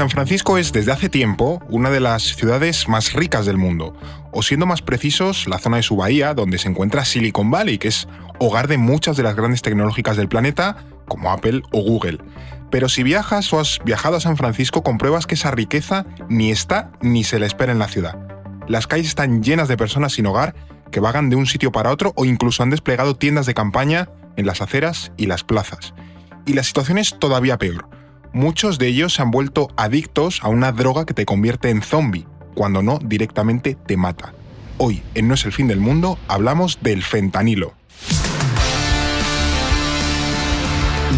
San Francisco es desde hace tiempo una de las ciudades más ricas del mundo, o siendo más precisos, la zona de su bahía, donde se encuentra Silicon Valley, que es hogar de muchas de las grandes tecnológicas del planeta, como Apple o Google. Pero si viajas o has viajado a San Francisco, compruebas que esa riqueza ni está ni se la espera en la ciudad. Las calles están llenas de personas sin hogar que vagan de un sitio para otro o incluso han desplegado tiendas de campaña en las aceras y las plazas. Y la situación es todavía peor muchos de ellos se han vuelto adictos a una droga que te convierte en zombie, cuando no directamente te mata. Hoy, en No es el fin del mundo, hablamos del fentanilo.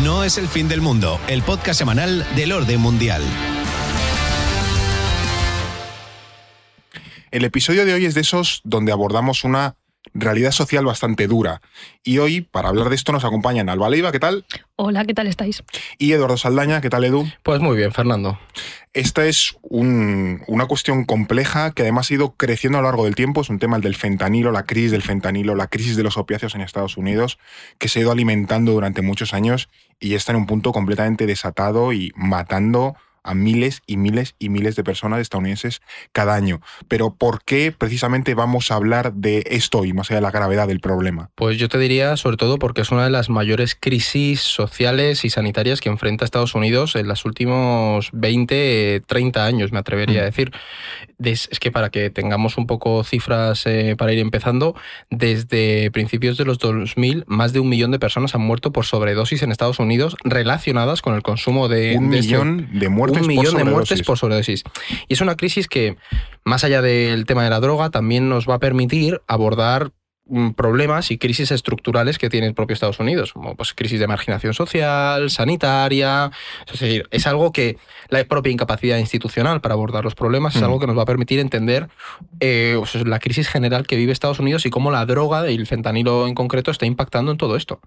No es el fin del mundo, el podcast semanal del orden mundial. El episodio de hoy es de esos donde abordamos una realidad social bastante dura. Y hoy, para hablar de esto, nos acompañan Alba Leiva, ¿qué tal? Hola, ¿qué tal estáis? Y Eduardo Saldaña, ¿qué tal, Edu? Pues muy bien, Fernando. Esta es una cuestión compleja que además ha ido creciendo a lo largo del tiempo. Es un tema el del fentanilo, la crisis del fentanilo, la crisis de los opiáceos en Estados Unidos, que se ha ido alimentando durante muchos años y está en un punto completamente desatado y matando a miles y miles y miles de personas estadounidenses cada año. Pero ¿por qué precisamente vamos a hablar de esto y más allá de la gravedad del problema? Pues yo te diría sobre todo porque es una de las mayores crisis sociales y sanitarias que enfrenta Estados Unidos en los últimos 20, 30 años, me atrevería a mm. Es que para que tengamos un poco cifras eh, para ir empezando, desde principios de los 2000, más de un millón de personas han muerto por sobredosis en Estados Unidos relacionadas con el consumo de... Un este millón de muertos un millón de muertes por sobredosis. Y es una crisis que, más allá del tema de la droga, también nos va a permitir abordar problemas y crisis estructurales que tiene el propio Estados Unidos, como pues, crisis de marginación social, sanitaria. Es decir, es algo que la propia incapacidad institucional para abordar los problemas es algo que nos va a permitir entender eh, pues, la crisis general que vive Estados Unidos y cómo la droga y el fentanilo en concreto está impactando en todo esto.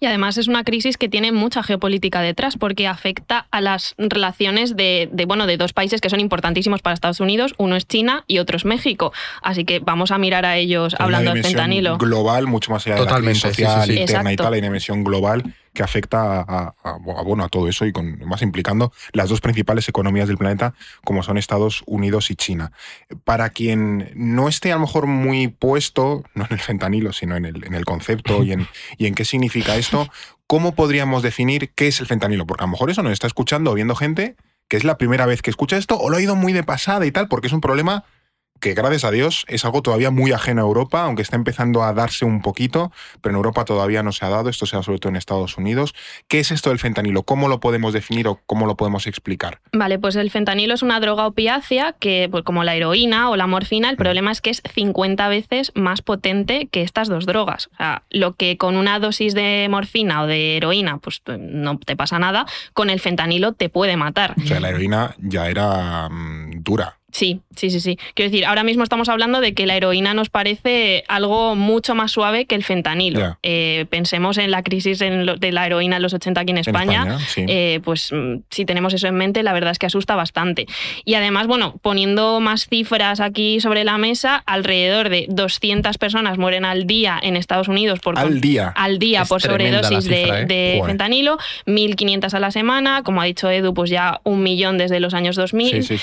Y además es una crisis que tiene mucha geopolítica detrás porque afecta a las relaciones de, bueno, de dos países que son importantísimos para Estados Unidos. Uno es China y otro es México. Así que vamos a mirar a ellos hablando del fentanilo global, mucho más allá de la crisis social interna y tal, hay una dimensión global que afecta a, bueno, a todo eso y con, más implicando las dos principales economías del planeta, como son Estados Unidos y China. Para quien no esté a lo mejor muy puesto, no en el fentanilo, sino en el, en el concepto y en, y en qué significa esto, ¿cómo podríamos definir qué es el fentanilo? Porque a lo mejor eso nos está escuchando o viendo gente que es la primera vez que escucha esto o lo ha ido muy de pasada y tal, porque es un problema que gracias a Dios es algo todavía muy ajeno a Europa, aunque está empezando a darse un poquito, pero en Europa todavía no se ha dado, esto se da sobre todo en Estados Unidos. ¿Qué es esto del fentanilo? ¿Cómo lo podemos definir o cómo lo podemos explicar? Vale, pues el fentanilo es una droga opiácea que, pues como la heroína o la morfina, el mm. problema es que es 50 veces más potente que estas dos drogas. O sea, lo que con una dosis de morfina o de heroína, pues no te pasa nada, con el fentanilo te puede matar. O sea, la heroína ya era mm, dura. Sí, sí, sí, sí. Quiero decir, ahora mismo estamos hablando de que la heroína nos parece algo mucho más suave que el fentanilo. Eh, pensemos en la crisis de la heroína en los 80 aquí en España. Eh, pues mm, si tenemos eso en mente, la verdad es que asusta bastante. Y además, bueno, poniendo más cifras aquí sobre la mesa, alrededor de 200 personas mueren al día en Estados Unidos por al día, al día por sobredosis de, ¿eh? fentanilo, 1.500 a la semana, como ha dicho Edu, pues ya un millón desde los años 2000. Sí,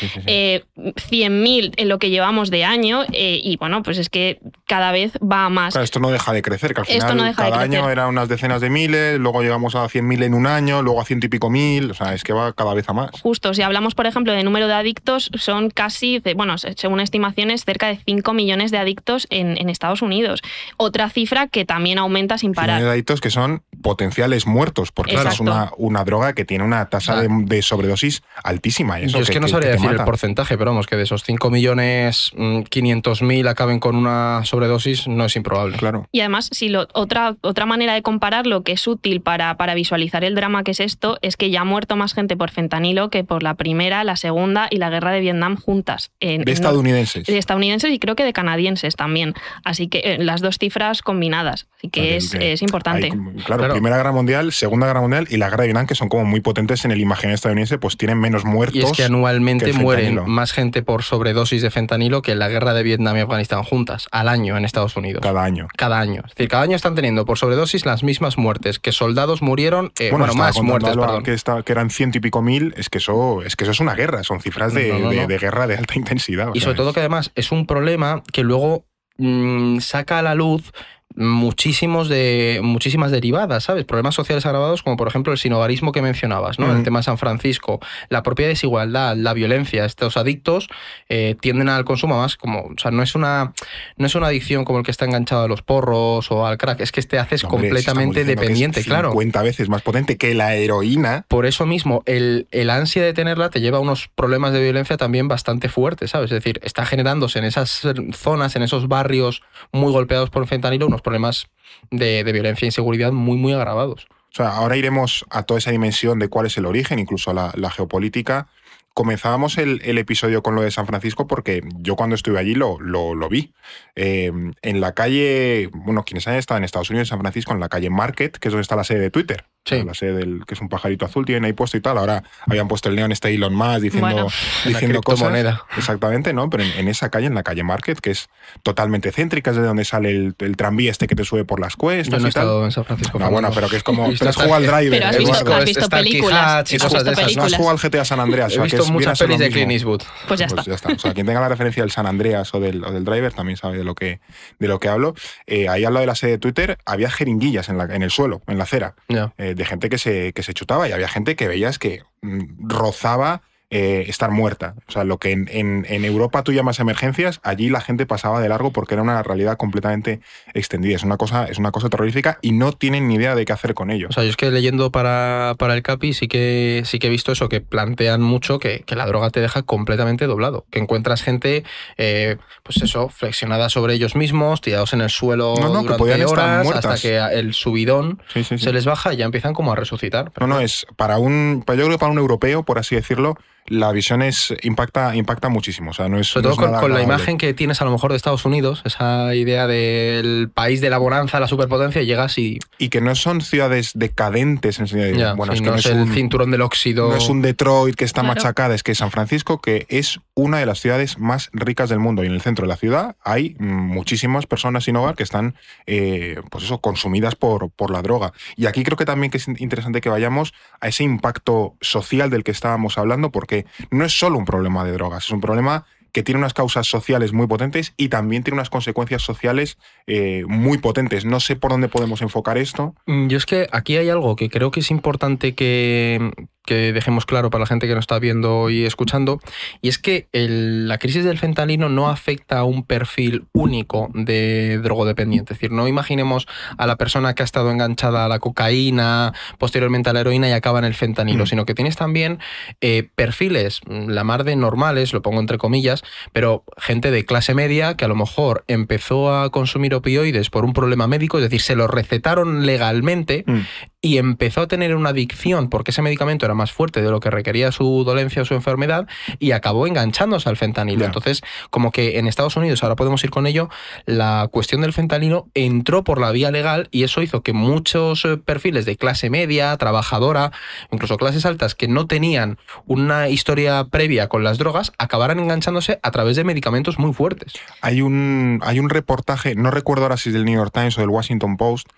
100.000 en lo que llevamos de año eh, y bueno, pues es que cada vez va más. esto no deja de crecer, que al final cada año eran unas decenas de miles, luego llegamos a 100.000 en un año, luego a ciento y pico mil, o sea, es que va cada vez a más. Justo, si hablamos, por ejemplo, de número de adictos, son casi, bueno, según estimaciones, cerca de 5 millones de adictos en, Estados Unidos. Otra cifra que también aumenta sin parar. de adictos que son potenciales muertos, porque es una, una droga que tiene una tasa de, sobredosis altísima. Yo es que, no sabría decir el porcentaje, pero vamos, que de esos 5 millones 500 mm, mil acaben con una sobredosis no es improbable. Claro. Y además, si lo, otra, otra manera de compararlo que es útil para, para visualizar el drama que es esto es que ya ha muerto más gente por fentanilo que por la primera, la segunda y la guerra de Vietnam juntas. En, de estadounidenses. de estadounidenses y creo que de canadienses también. Así que eh, las dos cifras combinadas. Así que es, es, importante. claro, Primera Guerra Mundial, Segunda Guerra Mundial y la Guerra de Vietnam, que son como muy potentes en el imaginario estadounidense, pues tienen menos muertos. Y es que anualmente mueren más gente por sobredosis de fentanilo que en la guerra de Vietnam y Afganistán juntas, al año en Estados Unidos. Cada año. Cada año. Es decir, cada año están teniendo por sobredosis las mismas muertes, que soldados murieron, eh, bueno, más muertes, perdón. Que, que eran ciento y pico mil, es que eso es, que eso es una guerra, son cifras de, de, guerra de alta intensidad. Y sobre todo que además es un problema que luego mm, saca a la luz muchísimos de, muchísimas derivadas, ¿sabes? Problemas sociales agravados como por ejemplo el sinogarismo que mencionabas, ¿no? El tema de San Francisco, la propia desigualdad, la violencia. Estos adictos eh, tienden al consumo más como, o sea, no es, una, no es una adicción como el que está enganchado a los porros o al crack, es que te haces completamente dependiente, claro. 50 veces más potente que la heroína. Por eso mismo, el, el ansia de tenerla te lleva a unos problemas de violencia también bastante fuertes, ¿sabes? Es decir, está generándose en esas zonas, en esos barrios muy golpeados por fentanilo, unos problemas de, violencia e inseguridad muy, muy agravados. O sea, ahora iremos a toda esa dimensión de cuál es el origen, incluso a la, geopolítica. Comenzábamos el, episodio con lo de San Francisco porque yo cuando estuve allí lo, lo, vi. Eh, en la calle, bueno, quienes hayan estado en Estados Unidos, en San Francisco, en la calle Market, que es donde está la sede de Twitter. La sede del que es un pajarito azul, tienen ahí puesto y tal. Ahora habían puesto el neón este Elon Musk diciendo, diciendo cosas. Exactamente, ¿no? Pero en, esa calle, en la calle Market, que es totalmente céntrica, es de donde sale el, tranvía este que te sube por las cuestas. Yo no he estado en San Francisco. No, bueno, pero que es como. Pero has jugado al driver. Pero has visto, has visto películas. Y cosas de esas. No has jugado al GTA San Andreas. He visto muchas pelis de Clint Eastwood. Pues ya pues está. ya está. O sea, quien tenga la referencia del San Andreas o del, o del driver también sabe de lo que, de lo que hablo. Eh, ahí al lado de la sede de Twitter había jeringuillas en, la, en el suelo, en la acera, eh, de gente que se, que se chutaba y había gente que veías que mm, rozaba eh, estar muerta. O sea, lo que en, en, Europa tú llamas emergencias, allí la gente pasaba de largo porque era una realidad completamente extendida. Es una cosa, es una cosa terrorífica y no tienen ni idea de qué hacer con ello. O sea, yo es que leyendo para, para el CAPI sí que, sí que he visto eso, que plantean mucho que, que la droga te deja completamente doblado. Que encuentras gente, eh, pues eso, flexionada sobre ellos mismos, tirados en el suelo durante horas, hasta que el subidón se les baja y ya empiezan como a resucitar. no, no, es para un, yo creo que para un europeo, por así decirlo, la visión es impacta, impacta muchísimo. O sea, no es, Sobre todo con, la imagen que tienes a lo mejor de Estados Unidos, esa idea del país de la bonanza, la superpotencia, llegas y. Y que no son ciudades decadentes en sentido bueno, es que no, es, el cinturón del óxido. No es un Detroit que está machacada, es que San Francisco, que es una de las ciudades más ricas del mundo. Y en el centro de la ciudad hay muchísimas personas sin hogar que están, eh, pues eso, consumidas por, por la droga. Y aquí creo que también que es interesante que vayamos a ese impacto social del que estábamos hablando, porque no es solo un problema de drogas, es un problema que tiene unas causas sociales muy potentes y también tiene unas consecuencias sociales eh, muy potentes. No sé por dónde podemos enfocar esto. Mm, yo es que aquí hay algo que creo que es importante que, que dejemos claro para la gente que nos está viendo y escuchando, y es que la crisis del fentanilo no afecta a un perfil único de drogodependiente. Es decir, no imaginemos a la persona que ha estado enganchada a la cocaína, posteriormente a la heroína y acaba en el fentanilo, mm. sino que tienes también eh, perfiles, mm, la mar de normales, lo pongo entre comillas, pero gente de clase media que a lo mejor empezó a consumir opioides por un problema médico, es decir, se lo recetaron legalmente mm. Y empezó a tener una adicción porque ese medicamento era más fuerte de lo que requería su dolencia o su enfermedad y acabó enganchándose al fentanilo. Entonces, como que en Estados Unidos, ahora podemos ir con ello, la cuestión del fentanilo entró por la vía legal y eso hizo que muchos eh, perfiles de clase media, trabajadora, incluso clases altas que no tenían una historia previa con las drogas, acabaran enganchándose a través de medicamentos muy fuertes. Hay un, hay un reportaje, no recuerdo ahora si es del New York Times o del Washington Post,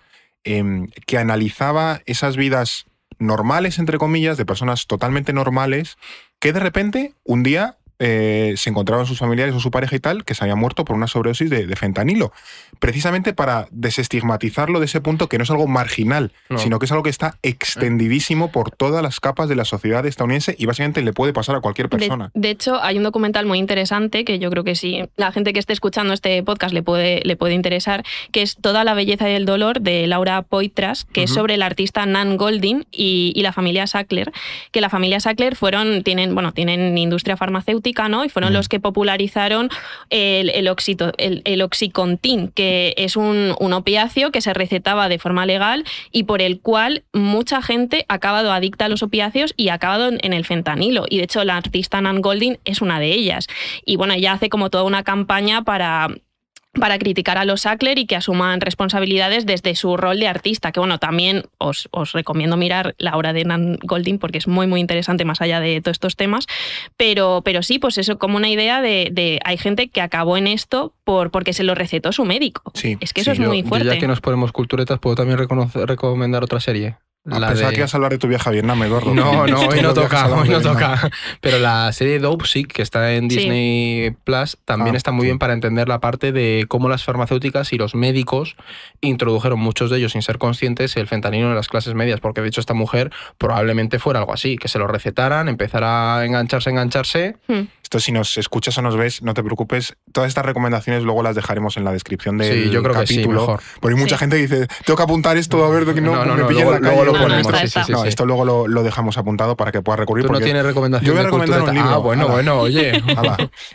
em, que analizaba esas vidas normales, entre comillas, de personas totalmente normales, que de repente un día eh, se encontraban sus familiares o su pareja y tal, que se había muerto por una sobredosis de, fentanilo. Precisamente para desestigmatizarlo de ese punto que no es algo marginal, sino que es algo que está extendidísimo por todas las capas de la sociedad estadounidense y básicamente le puede pasar a cualquier persona. De, hecho, hay un documental muy interesante que yo creo que si la gente que esté escuchando este podcast le puede, le puede interesar, que es Toda la belleza y el dolor de Laura Poitras, que es sobre el artista Nan Goldin y, la familia Sackler, que la familia Sackler fueron, tienen, bueno, tienen industria farmacéutica y fueron los que popularizaron el, el, oxicontin, que es un, opiáceo que se recetaba de forma legal y por el cual mucha gente ha acabado adicta a los opiáceos y ha acabado en el fentanilo. Y de hecho la artista Nan Golding es una de ellas. Y bueno, ella hace como toda una campaña para para criticar a los Sackler y que asuman responsabilidades desde su rol de artista, que bueno, también os, recomiendo mirar la obra de Nan Golding porque es muy muy interesante más allá de todos estos temas, pero, pero sí, pues eso como una idea de, hay gente que acabó en esto por, porque se lo recetó su médico. Sí, es que eso es muy fuerte. ya que nos ponemos culturetas, puedo también recomendar otra serie. Ah, la pensaba que ibas a hablar de tu viaje a Vietnam, Eduardo. No, no, hoy no toca, hoy no toca. Pero la serie Dope Sick, que está en Disney Plus, también ah, está muy bien para entender la parte de cómo las farmacéuticas y los médicos introdujeron, muchos de ellos sin ser conscientes, el fentanilo en las clases medias. Porque de hecho esta mujer probablemente fuera algo así, que se lo recetaran, empezara a engancharse, engancharse. Hmm. Esto si nos escuchas o nos ves, no te preocupes. Todas estas recomendaciones luego las dejaremos en la descripción del sí, yo creo capítulo. Que sí, Porque hay mucha gente que dice, tengo que apuntar esto a ver que no, no, me pillen la calle. No, esto luego lo, dejamos apuntado para que pueda recurrir. ¿Tú no tienes recomendación Yo voy a recomendar un libro. Ah, bueno, bueno, oye.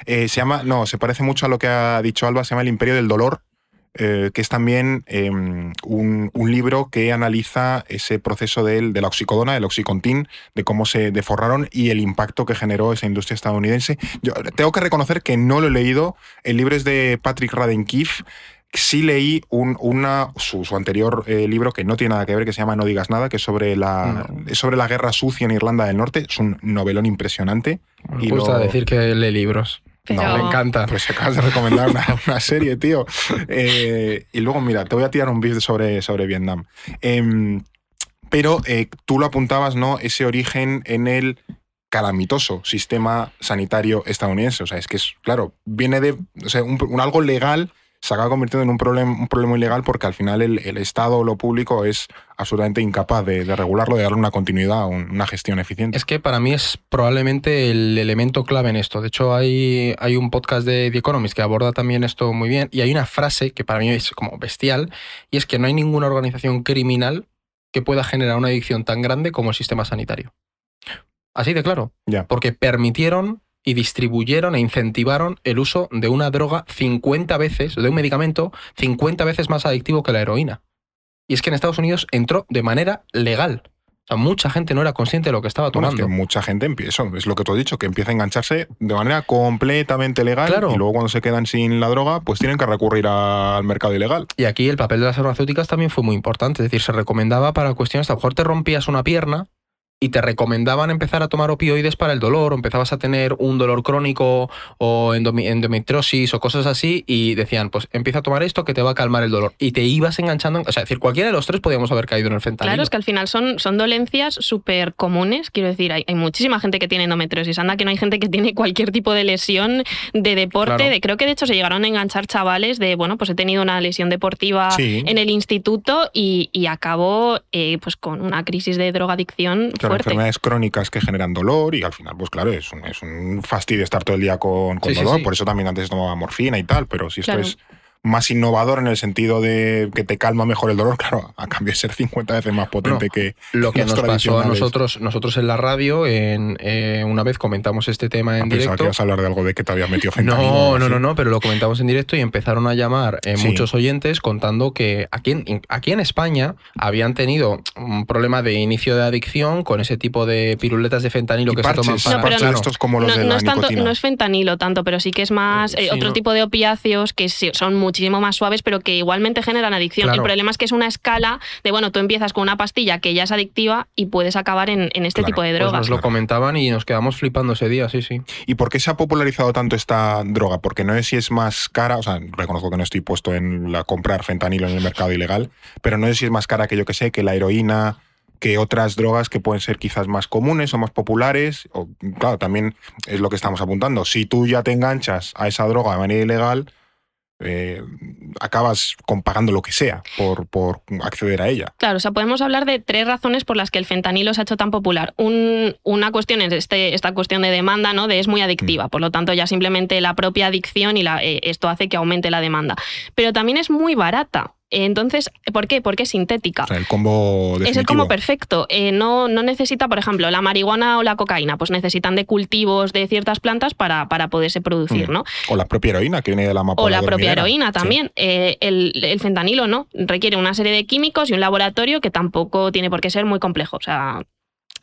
Eh, se llama, no, se parece mucho a lo que ha dicho Alba, se llama El Imperio del Dolor. Eh, que es también em, un, libro que analiza ese proceso de, de la oxicodona, del oxicontin, de cómo se deforraron y el impacto que generó esa industria estadounidense. Yo tengo que reconocer que no lo he leído. El libro es de Patrick Raddenkeefe sí leí un, una, su, anterior eh, libro que no tiene nada que ver, que se llama No digas nada, que es sobre la, sobre la guerra sucia en Irlanda del Norte. Es un novelón impresionante. Me gusta decir que lee libros. No, me encanta. Pues acabas de recomendar una, serie, tío. Eh, y luego, mira, te voy a tirar un beat sobre, sobre Vietnam. Em, pero eh, tú lo apuntabas, ¿no? Ese origen en el calamitoso sistema sanitario estadounidense. O sea, es que es, claro, viene de o sea, un algo legal se acaba convirtiendo en un problema, un problema ilegal porque al final el, Estado o lo público es absolutamente incapaz de, regularlo, de darle una continuidad, una gestión eficiente. Es que para mí es probablemente el elemento clave en esto. De hecho, hay, hay un podcast de The Economist que aborda también esto muy bien y hay una frase que para mí es como bestial y es que no hay ninguna organización criminal que pueda generar una adicción tan grande como el sistema sanitario. Así de claro. Ya. Porque permitieron y distribuyeron e incentivaron el uso de una droga 50 veces, de un medicamento 50 veces más adictivo que la heroína. Y es que en Estados Unidos entró de manera legal. O sea, mucha gente no era consciente de lo que estaba tomando. es que mucha gente empieza, es lo que tú has dicho, que empieza a engancharse de manera completamente legal y luego cuando se quedan sin la droga, pues tienen que recurrir al mercado ilegal. Y aquí el papel de las farmacéuticas también fue muy importante, es decir, se recomendaba para cuestiones, a lo mejor te rompías una pierna y te recomendaban empezar a tomar opioides para el dolor, o empezabas a tener un dolor crónico o endometriosis o cosas así, y decían, pues empieza a tomar esto que te va a calmar el dolor. Y te ibas enganchando, o sea, decir, cualquiera de los tres podíamos haber caído en el fentanilo. Claro, es que al final son, son dolencias súper comunes, quiero decir, hay, hay, muchísima gente que tiene endometriosis, anda que no hay gente que tiene cualquier tipo de lesión de deporte, de, creo que de hecho se llegaron a enganchar chavales de, bueno, pues he tenido una lesión deportiva en el instituto y, y acabó eh, pues con una crisis de drogadicción enfermedades crónicas que generan dolor y al final, pues claro, es un, es un fastidio estar todo el día con, dolor. Por eso también antes tomaba morfina y tal, pero si esto es más innovador en el sentido de que te calma mejor el dolor, claro, a cambio de ser 50 veces más potente que lo que nos pasó a nosotros, nosotros en la radio, en, eh, una vez comentamos este tema en ah, directo. que ibas a hablar de algo de que te había metido fentanilo. No, no, no, no, pero lo comentamos en directo y empezaron a llamar eh, muchos oyentes contando que aquí en, aquí en España habían tenido un problema de inicio de adicción con ese tipo de piruletas de fentanilo que se toman para... No, pero estos como los no, de la es tanto, no es fentanilo tanto, pero sí que es más eh, otro tipo de opiáceos que son mucho muchísimo más suaves, pero que igualmente generan adicción. El problema es que es una escala de, bueno, tú empiezas con una pastilla que ya es adictiva y puedes acabar en, este tipo de pues drogas. nos lo comentaban y nos quedamos flipando ese día, sí, sí. ¿Y por qué se ha popularizado tanto esta droga? Porque no sé si es más cara, o sea, reconozco que no estoy puesto en la comprar fentanilo en el mercado ilegal, pero no sé si es más cara que yo que sé, que la heroína, que otras drogas que pueden ser quizás más comunes o más populares. O, claro, también es lo que estamos apuntando. Si tú ya te enganchas a esa droga de manera ilegal, eh, acabas pagando lo que sea por, por, acceder a ella. Claro, o sea, podemos hablar de tres razones por las que el fentanilo se ha hecho tan popular. una cuestión es este, esta cuestión de demanda, ¿no? De es muy adictiva, mm. por lo tanto ya simplemente la propia adicción y la, eh, esto hace que aumente la demanda. Pero también es muy barata. Entonces, ¿por qué? Porque es sintética. el combo Es el combo perfecto. Eh, no, no necesita, por ejemplo, la marihuana o la cocaína, pues necesitan de cultivos de ciertas plantas para, para poderse producir, mm. ¿no? O la propia heroína que viene de la amapola. O la propia heroína también. Eh, el, el, fentanilo no. Requiere una serie de químicos y un laboratorio que tampoco tiene por qué ser muy complejo. O sea,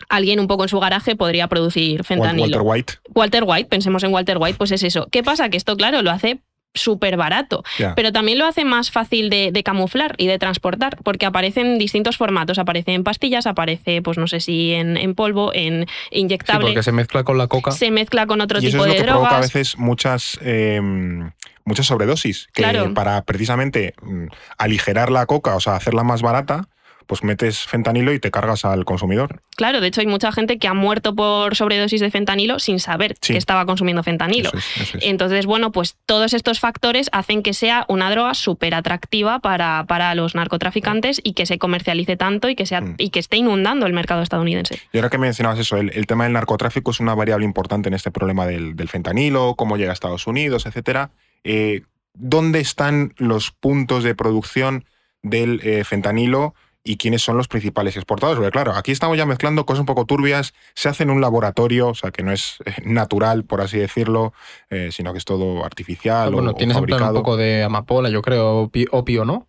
alguien un poco en su garaje podría producir fentanilo. Walter White. Walter White, pensemos en Walter White, pues es eso. ¿Qué pasa? Que esto, claro, lo hace súper barato. Pero también lo hace más fácil de, camuflar y de transportar, porque aparece en distintos formatos. Aparece en pastillas, aparece, pues no sé si en, polvo, en inyectable. porque se mezcla con la coca. Se mezcla con otro tipo es lo de que drogas. Provoca a veces muchas. Em, muchas sobredosis, que para precisamente mm, aligerar la coca, o sea, hacerla más barata, pues metes fentanilo y te cargas al consumidor. Claro, de hecho hay mucha gente que ha muerto por sobredosis de fentanilo sin saber que estaba consumiendo fentanilo. Entonces, bueno, pues todos estos factores hacen que sea una droga súper atractiva para, para, los narcotraficantes y que se comercialice tanto y que, sea, mm. y que esté inundando el mercado estadounidense. Y ahora que mencionabas eso, el, tema del narcotráfico es una variable importante en este problema del, fentanilo, cómo llega a Estados Unidos, etcétera. Eh, ¿Dónde están los puntos de producción del eh, fentanilo? Y quiénes son los principales exportadores. Porque claro, aquí estamos ya mezclando cosas un poco turbias, se hace en un laboratorio, o sea, que no es eh, natural, por así decirlo, eh, sino que es todo artificial. bueno, o, tienes fabricado. un poco de amapola, yo creo, opio, ¿no?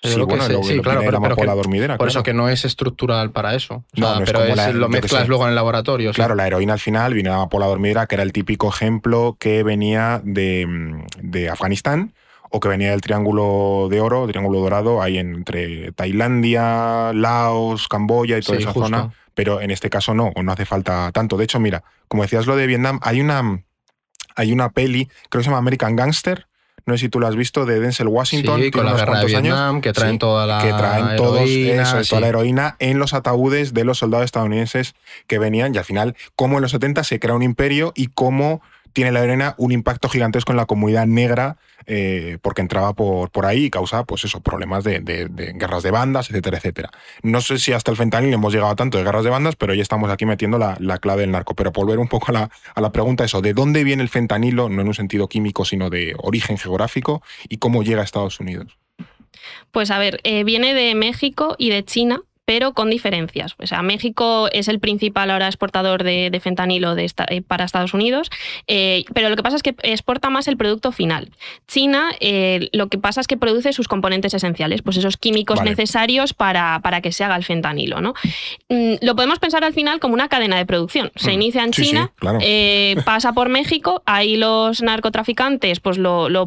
Sí, bueno, sí, claro, pero, pero dormidera, por eso que no es estructural para eso. no, pero lo mezclas luego en el laboratorio. Claro, la heroína al final viene de la amapola dormidera, que era el típico ejemplo que venía de, mm, de Afganistán o que venía del Triángulo de Oro, Triángulo Dorado, ahí entre Tailandia, Laos, Camboya y toda esa zona. Pero en este caso no, o no hace falta tanto. De hecho, mira, como decías lo de Vietnam, hay una, hay una peli, creo que se llama American Gangster, no sé si tú lo has visto, de Denzel Washington. Sí, con la guerra de Vietnam, años, que traen toda la Que traen todos eso, toda la heroína en los ataúdes de los soldados estadounidenses que venían. Y al final, cómo en los 70 se crea un imperio y cómo tiene la heroína un impacto gigantesco en la comunidad negra eh, porque entraba por, por ahí y causaba pues eso, problemas de, guerras de bandas, etcétera, etcétera. No sé si hasta el fentanil hemos llegado a tanto de guerras de bandas, pero ya estamos aquí metiendo la, clave del narco. Pero volver un poco a la, a la pregunta, eso, ¿de dónde viene el fentanilo? No en un sentido químico, sino de origen geográfico y cómo llega a Estados Unidos. Pues a ver, eh, viene de México y de China, pero con diferencias. O sea, México es el principal ahora exportador de, fentanilo de eh, para Estados Unidos, eh, pero lo que pasa es que exporta más el producto final. China eh, lo que pasa es que produce sus componentes esenciales, pues esos químicos necesarios para, para, que se haga el fentanilo. ¿no? Mm, lo podemos pensar al final como una cadena de producción. Se mm. inicia en China, pasa por México, ahí los narcotraficantes pues lo, lo,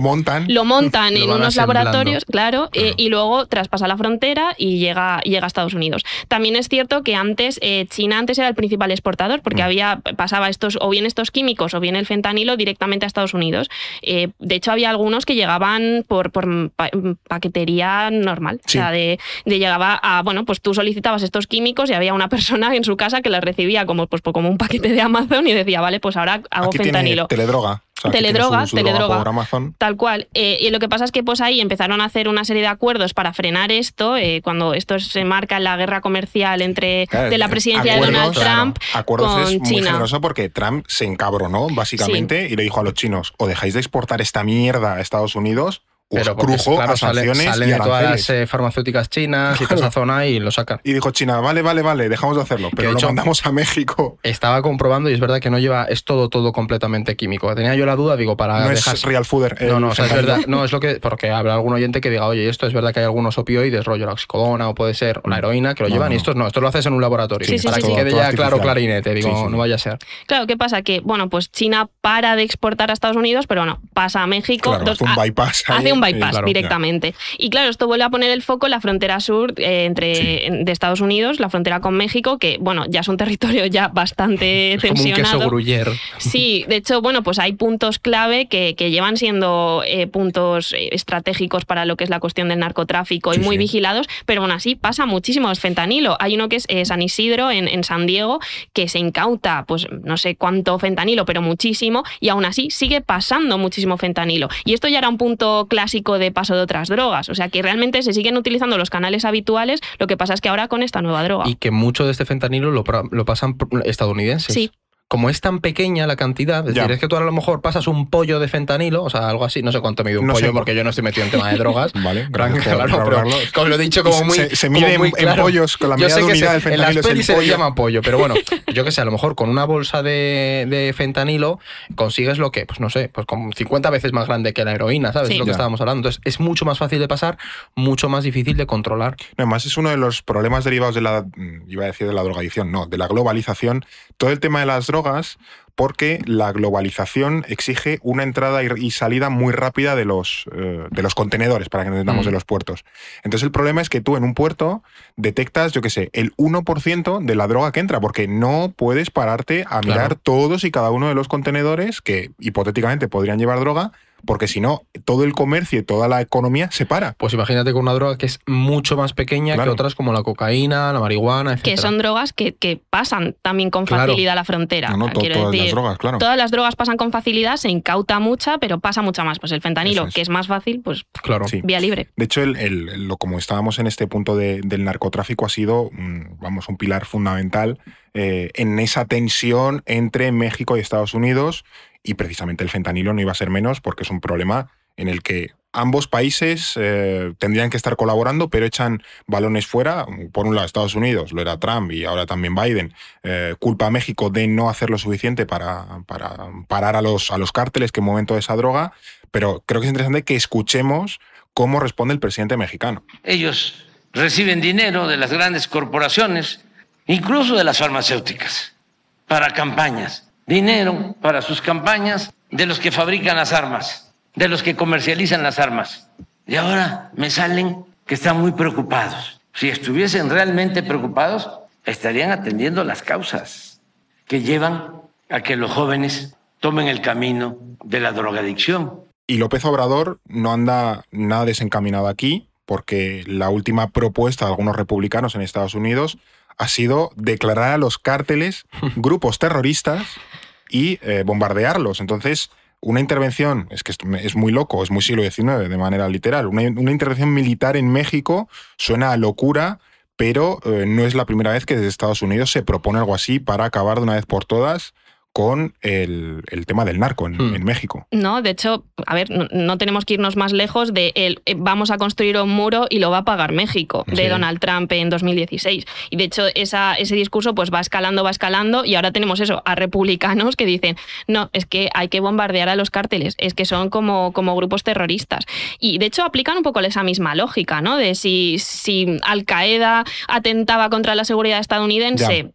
montan, lo montan en unos laboratorios, claro, y luego traspasa la frontera y llega llega a Estados Unidos. También es cierto que antes eh, China antes era el principal exportador porque mm. había pasaba estos o bien estos químicos o bien el fentanilo directamente a Estados Unidos. Eh, de hecho había algunos que llegaban por, por paquetería normal, o sea, de, llegaba a bueno pues tú solicitabas estos químicos y había una persona en su casa que las recibía como pues como un paquete de Amazon y decía vale pues ahora hago fentanilo. teledroga teledroga, teledroga. Tal cual. Eh, y lo que pasa es que pues ahí empezaron a hacer una serie de acuerdos para frenar esto, eh, cuando esto se marca en la guerra comercial entre de la presidencia de Donald Trump acuerdos es muy generoso porque Trump se encabronó básicamente y le dijo a los chinos o dejáis de exportar esta mierda a Estados Unidos pero crujo a sanciones salen de todas las eh, farmacéuticas chinas y toda esa zona y lo sacan. Y dijo China, vale, vale, vale, dejamos de hacerlo, pero lo mandamos a México. Estaba comprobando y es verdad que no lleva, es todo, todo completamente químico. Tenía yo la duda, digo, para no dejar... es real fooder. No, no, es verdad, no, es lo que, porque habrá algún oyente que diga, oye, esto es verdad que hay algunos opioides, rollo la oxicodona o puede ser la heroína, que lo llevan y estos no, esto lo haces en un laboratorio. para que quede ya claro, clarinete, digo, no vaya a ser. Claro, ¿qué pasa? Que, bueno, pues China para de exportar a Estados Unidos, pero bueno, pasa a México. hace un bypass. Hace un bypass directamente. Y claro, esto vuelve a poner el foco en la frontera sur eh, entre, de Estados Unidos, la frontera con México, que bueno, ya es un territorio ya bastante tensionado. Como un queso Sí, de hecho, bueno, pues hay puntos clave que, llevan siendo eh, puntos eh, estratégicos para lo que es la cuestión del narcotráfico y muy vigilados, pero aún así pasa muchísimo fentanilo. Hay uno que es San Isidro, en, en San Diego, que se incauta, pues no sé cuánto fentanilo, pero muchísimo, y aún así sigue pasando muchísimo fentanilo. Y esto ya era un punto clásico de paso de otras drogas. O sea que realmente se siguen utilizando los canales habituales, lo que pasa es que ahora con esta nueva droga. Y que mucho de este fentanilo lo, lo pasan estadounidenses. Sí como es tan pequeña la cantidad, es decir, es que tú a lo mejor pasas un pollo de fentanilo, o sea, algo así, no sé cuánto mide un pollo, porque yo no estoy metido en tema de drogas. vale, claro, pero, como lo he dicho como muy... Se, mide en, pollos con la medida de unidad del fentanilo. En las pelis se llama pollo, pero bueno, yo que sé, a lo mejor con una bolsa de, de, fentanilo consigues lo que, pues no sé, pues con 50 veces más grande que la heroína, ¿sabes? Es lo que estábamos hablando. Entonces, es mucho más fácil de pasar, mucho más difícil de controlar. además, es uno de los problemas derivados de la, mm, iba a decir de la drogadicción, no, de la globalización. Todo el tema de las drogas drogas porque la globalización exige una entrada y salida muy rápida de los, eh, de los contenedores, para que nos entendamos, de mm. los puertos. Entonces el problema es que tú en un puerto detectas, yo qué sé, el 1% de la droga que entra, porque no puedes pararte a mirar todos y cada uno de los contenedores que hipotéticamente podrían llevar droga porque si no, todo el comercio y toda la economía se para. Pues imagínate con una droga que es mucho más pequeña que otras como la cocaína, la marihuana, etc. Que son drogas que, pasan también con facilidad la frontera. No, todas las drogas, claro. Todas las drogas pasan con facilidad, se incauta mucha, pero pasa mucha más. Pues el fentanilo, que es más fácil, pues claro. vía libre. De hecho, el, lo, como estábamos en este punto del narcotráfico, ha sido, vamos, un pilar fundamental eh, en esa tensión entre México y Estados Unidos y precisamente el fentanilo no iba a ser menos porque es un problema en el que ambos países eh, tendrían que estar colaborando, pero echan balones fuera. Por un lado, Estados Unidos, lo era Trump y ahora también Biden, eh, culpa a México de no hacer lo suficiente para, para, parar a los, a los cárteles que mueven toda esa droga, pero creo que es interesante que escuchemos cómo responde el presidente mexicano. Ellos reciben dinero de las grandes corporaciones, incluso de las farmacéuticas, para campañas dinero para sus campañas de los que fabrican las armas, de los que comercializan las armas. Y ahora me salen que están muy preocupados. Si estuviesen realmente preocupados, estarían atendiendo las causas que llevan a que los jóvenes tomen el camino de la drogadicción. Y López Obrador no anda nada desencaminado aquí, porque la última propuesta de algunos republicanos en Estados Unidos ha sido declarar a los cárteles grupos terroristas y eh, bombardearlos. Entonces, una intervención, es que es muy loco, es muy siglo XIX de manera literal, una, intervención militar en México suena a locura, pero eh, no es la primera vez que desde Estados Unidos se propone algo así para acabar de una vez por todas con el, tema del narco hmm. en, México. No, de hecho, a ver, no, tenemos que irnos más lejos de el eh, vamos a construir un muro y lo va a pagar México de Donald Trump en 2016. Y de hecho, esa, ese discurso pues va escalando, va escalando y ahora tenemos eso, a republicanos que dicen, no, es que hay que bombardear a los cárteles, es que son como, como grupos terroristas. Y de hecho aplican un poco esa misma lógica, ¿no? De si, si Al Qaeda atentaba contra la seguridad estadounidense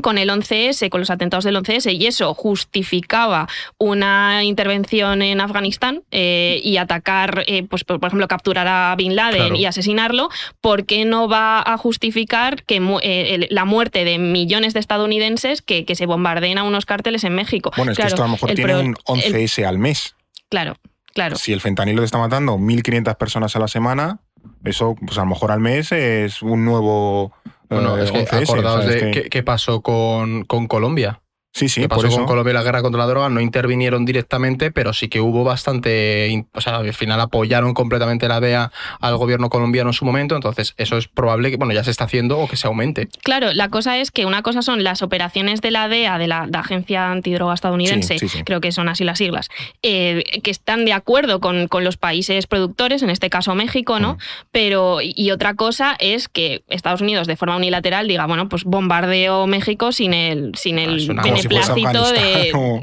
con el 11S, con los atentados del 11S, y eso justificaba una intervención en Afganistán eh, y atacar, eh, pues, por, ejemplo, capturar a Bin Laden y asesinarlo, ¿por qué no va a justificar que eh, la muerte de millones de estadounidenses que, se bombardeen a unos cárteles en México? Bueno, es que esto a lo mejor tiene un 11S al mes. Claro, claro. Si el fentanilo te está matando 1.500 personas a la la eso pues a lo mejor al mes es un nuevo bueno, es que acordaos de qué pasó con, con Colombia. Sí, sí, que pasó con Colombia y la guerra contra la droga, no intervinieron directamente, pero sí que hubo bastante, o sea, al final apoyaron completamente la DEA al gobierno colombiano en su momento, entonces eso es probable que, bueno, ya se está haciendo o que se aumente. Claro, la cosa es que una cosa son las operaciones de la DEA, de la, Agencia Antidroga Estadounidense, creo que son así las siglas, eh, que están de acuerdo con, con, los países productores, en este caso México, ¿no? Mm. Pero, y otra cosa es que Estados Unidos de forma unilateral diga, bueno, pues bombardeo México sin el, sin el ah, plácito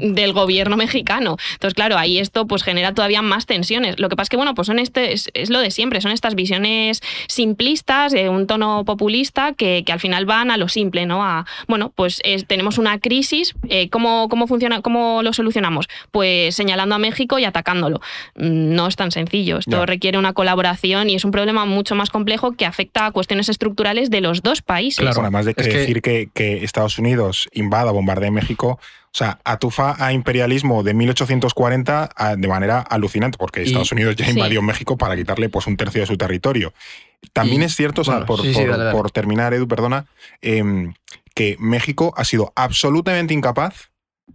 del gobierno mexicano. Entonces, claro, ahí esto pues genera todavía más tensiones. Lo que pasa es que, bueno, pues son este, es, lo de siempre, son estas visiones simplistas, de un tono populista, que, al final van a lo simple, ¿no? A, bueno, pues tenemos una crisis, eh, ¿cómo, funciona, ¿cómo lo solucionamos? Pues señalando a México y atacándolo. Mm, no es tan sencillo, esto requiere una colaboración y es un problema mucho más complejo que afecta a cuestiones estructurales de los dos países. Claro, además de decir que, que Estados Unidos invada, bombardea México, o sea, atufa a imperialismo de 1840 de manera alucinante, porque Estados Unidos ya invadió México para quitarle pues, un tercio de su territorio. También es cierto, por, terminar, Edu, perdona, em, que México ha sido absolutamente incapaz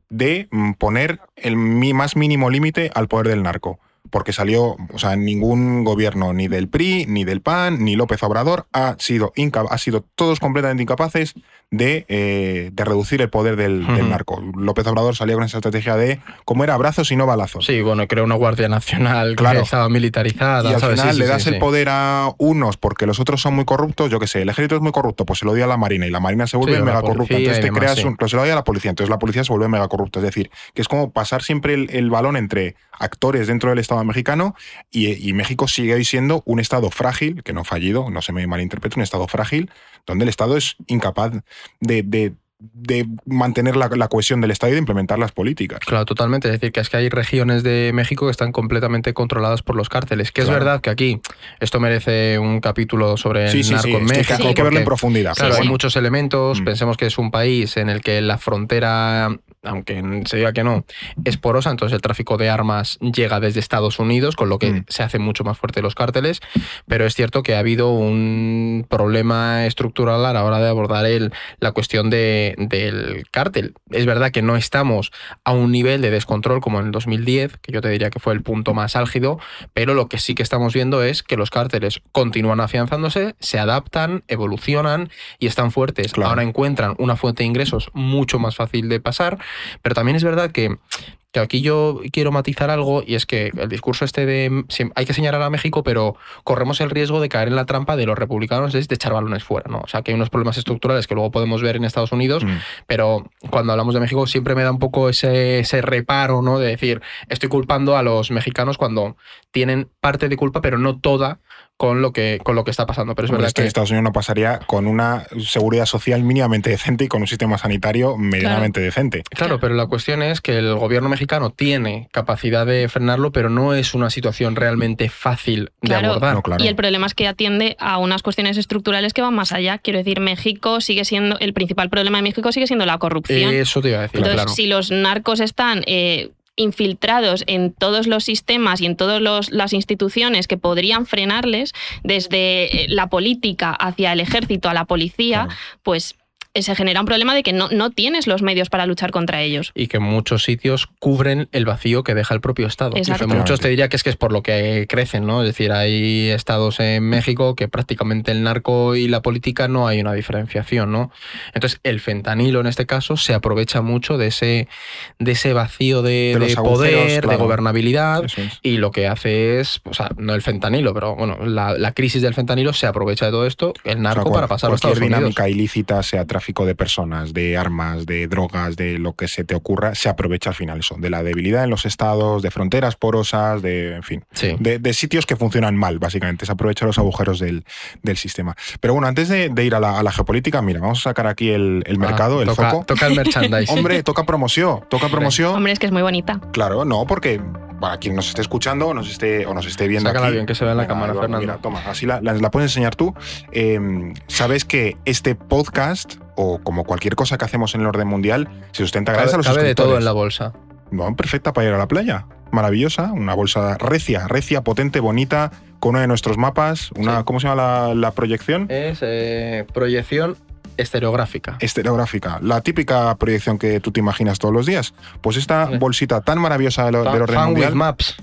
de mm, poner el más mínimo límite al poder del narco porque salió, o sea, ningún gobierno, ni del PRI, ni del PAN, ni López Obrador, ha sido, ha sido todos completamente incapaces de, eh, de reducir el poder del, narco. López Obrador salía con esa estrategia de, como era, abrazos y no balazos. Sí, bueno, creó una Guardia Nacional claro. que estaba militarizada. Y al final le das el poder a unos porque los otros son muy corruptos, yo qué sé, el ejército es muy corrupto, pues se lo dio a la Marina y la Marina se vuelve mega corrupta. Entonces te creas un, pues se lo dio a la policía, entonces la policía se vuelve mega corrupta. Es decir, que es como pasar siempre el balón entre actores dentro del Estado mexicano y, México sigue hoy siendo un Estado frágil, que no fallido, no se me malinterprete, un Estado frágil, donde el Estado es incapaz de, de mantener la, cohesión del Estado y de implementar las políticas. Claro, totalmente. Es decir, que es que hay regiones de México que están completamente controladas por los cárteles. Que es verdad que aquí esto merece un capítulo sobre el narco en México. hay que verlo en profundidad. Claro, hay muchos elementos. Mm. Pensemos que es un país en el que la frontera aunque se diga que no, es porosa, entonces el tráfico de armas llega desde Estados Unidos, con lo que mm. se hace mucho más fuerte los cárteles, pero es cierto que ha habido un problema estructural a la hora de abordar el, la cuestión de, del cártel. Es verdad que no estamos a un nivel de descontrol como en el 2010, que yo te diría que fue el punto más álgido, pero lo que sí que estamos viendo es que los cárteles continúan afianzándose, se adaptan, evolucionan y están fuertes. Ahora encuentran una fuente de ingresos mucho más fácil de pasar pero también es verdad que, que aquí yo quiero matizar algo y es que el discurso este de hay que señalar a México, pero corremos el riesgo de caer en la trampa de los republicanos es de echar balones fuera, ¿no? O sea, que hay unos problemas estructurales que luego podemos ver en Estados Unidos, mm. pero cuando hablamos de México siempre me da un poco ese, ese reparo, ¿no? De decir, estoy culpando a los mexicanos cuando tienen parte de culpa, pero no toda con lo que, con lo que está pasando. Pero es verdad que en Estados Unidos no pasaría con una seguridad social mínimamente decente y con un sistema sanitario medianamente decente. Claro, pero la cuestión es que el gobierno mexicano tiene capacidad de frenarlo, pero no es una situación realmente fácil de abordar. Y el problema es que atiende a unas cuestiones estructurales que van más allá. Quiero decir, México sigue siendo, el principal problema de México sigue siendo la corrupción. Eso te iba a decir. Entonces, si los narcos están eh, infiltrados en todos los sistemas y en todas las instituciones que podrían frenarles, desde eh, la política hacia el ejército, a la policía, pues se genera un problema de que no, no tienes los medios para luchar contra ellos. Y que muchos sitios cubren el vacío que deja el propio Estado. Muchos te diría que es que es por lo que crecen, ¿no? Es decir, hay estados en México que prácticamente el narco y la política no hay una diferenciación, ¿no? Entonces, el fentanilo en este caso se aprovecha mucho de ese, de ese vacío de, poder, de gobernabilidad, y lo que hace es, o sea, no el fentanilo, pero bueno, la, crisis del fentanilo se aprovecha de todo esto, el narco, para pasar a los Estados Unidos. dinámica ilícita, sea de personas, de armas, de drogas, de lo que se te ocurra, se aprovecha al final eso, de la debilidad en los estados, de fronteras porosas, de, en fin, de, sitios que funcionan mal, básicamente. Se aprovecha los agujeros del, sistema. Pero bueno, antes de, ir a la, geopolítica, mira, vamos a sacar aquí el, ah, mercado, el foco. Toca el merchandising. Hombre, toca promoción, toca promoción. Hombre, es que es muy bonita. Claro, no, porque para quien nos esté escuchando nos esté, o nos esté viendo Sácala bien, que se vea en la cámara, Fernando. Mira, toma, así la, la, puedes enseñar tú. Em, Sabes que este podcast, o como cualquier cosa que hacemos en el orden mundial, se sustenta gracias a los cabe de todo en la bolsa. Bueno, perfecta para ir a la playa. Maravillosa, una bolsa recia, recia, potente, bonita, con uno de nuestros mapas. Una, ¿Cómo se llama la, proyección? Es eh, proyección Estereográfica. Estereográfica. La típica proyección que tú te imaginas todos los días. Pues esta bolsita tan maravillosa del, orden mundial. Maps.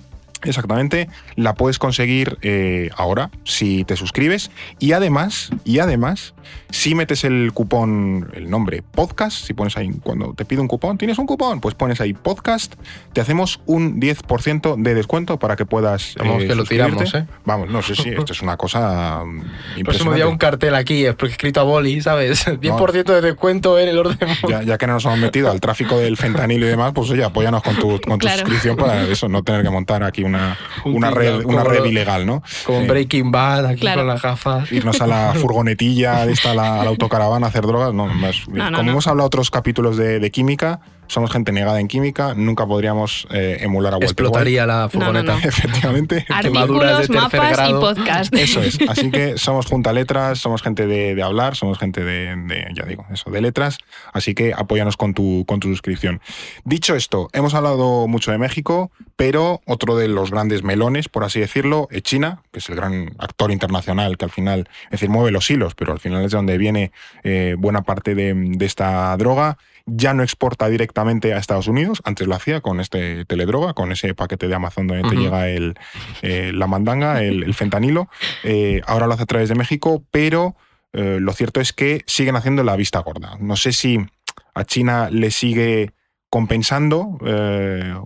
Exactamente, la puedes conseguir eh, ahora si te suscribes y además, y además, si metes el cupón, el nombre podcast, si pones ahí, cuando te pido un cupón, tienes un cupón, pues pones ahí podcast, te hacemos un 10% de descuento para que puedas. Vamos, eh, que lo tiramos, ¿eh? Vamos, no sé si esto es una cosa impresionante. Próximo día un cartel aquí, escrito a boli, ¿sabes? 10% de descuento en el orden. Ya, ya, que nos hemos metido al tráfico del fentanilo y demás, pues oye, apóyanos con tu, con tu suscripción para eso, no tener que montar aquí una, una, red, una red ilegal, ¿no? Con Breaking Bad, aquí con las gafas. Irnos a la furgonetilla esta a la autocaravana a hacer drogas. No, más, como hemos hablado otros capítulos de, de química, somos gente negada en química, nunca podríamos eh, emular a Walter Explotaría la furgoneta. Efectivamente. Artículos, de mapas y podcast. Eso es. Así que somos junta letras, somos gente de, hablar, somos gente de, ya digo, eso, de letras. Así que apóyanos con tu, con tu suscripción. Dicho esto, hemos hablado mucho de México, pero otro de los grandes melones, por así decirlo, es China, que es el gran actor internacional que al final, es decir, mueve los hilos, pero al final es de donde viene eh, buena parte de esta droga ya no exporta directamente a Estados Unidos, antes lo hacía con este teledroga, con ese paquete de Amazon donde te llega el, eh, la mandanga, el, fentanilo, eh, ahora lo hace a través de México, pero eh, lo cierto es que siguen haciendo la vista gorda. No sé si a China le sigue compensando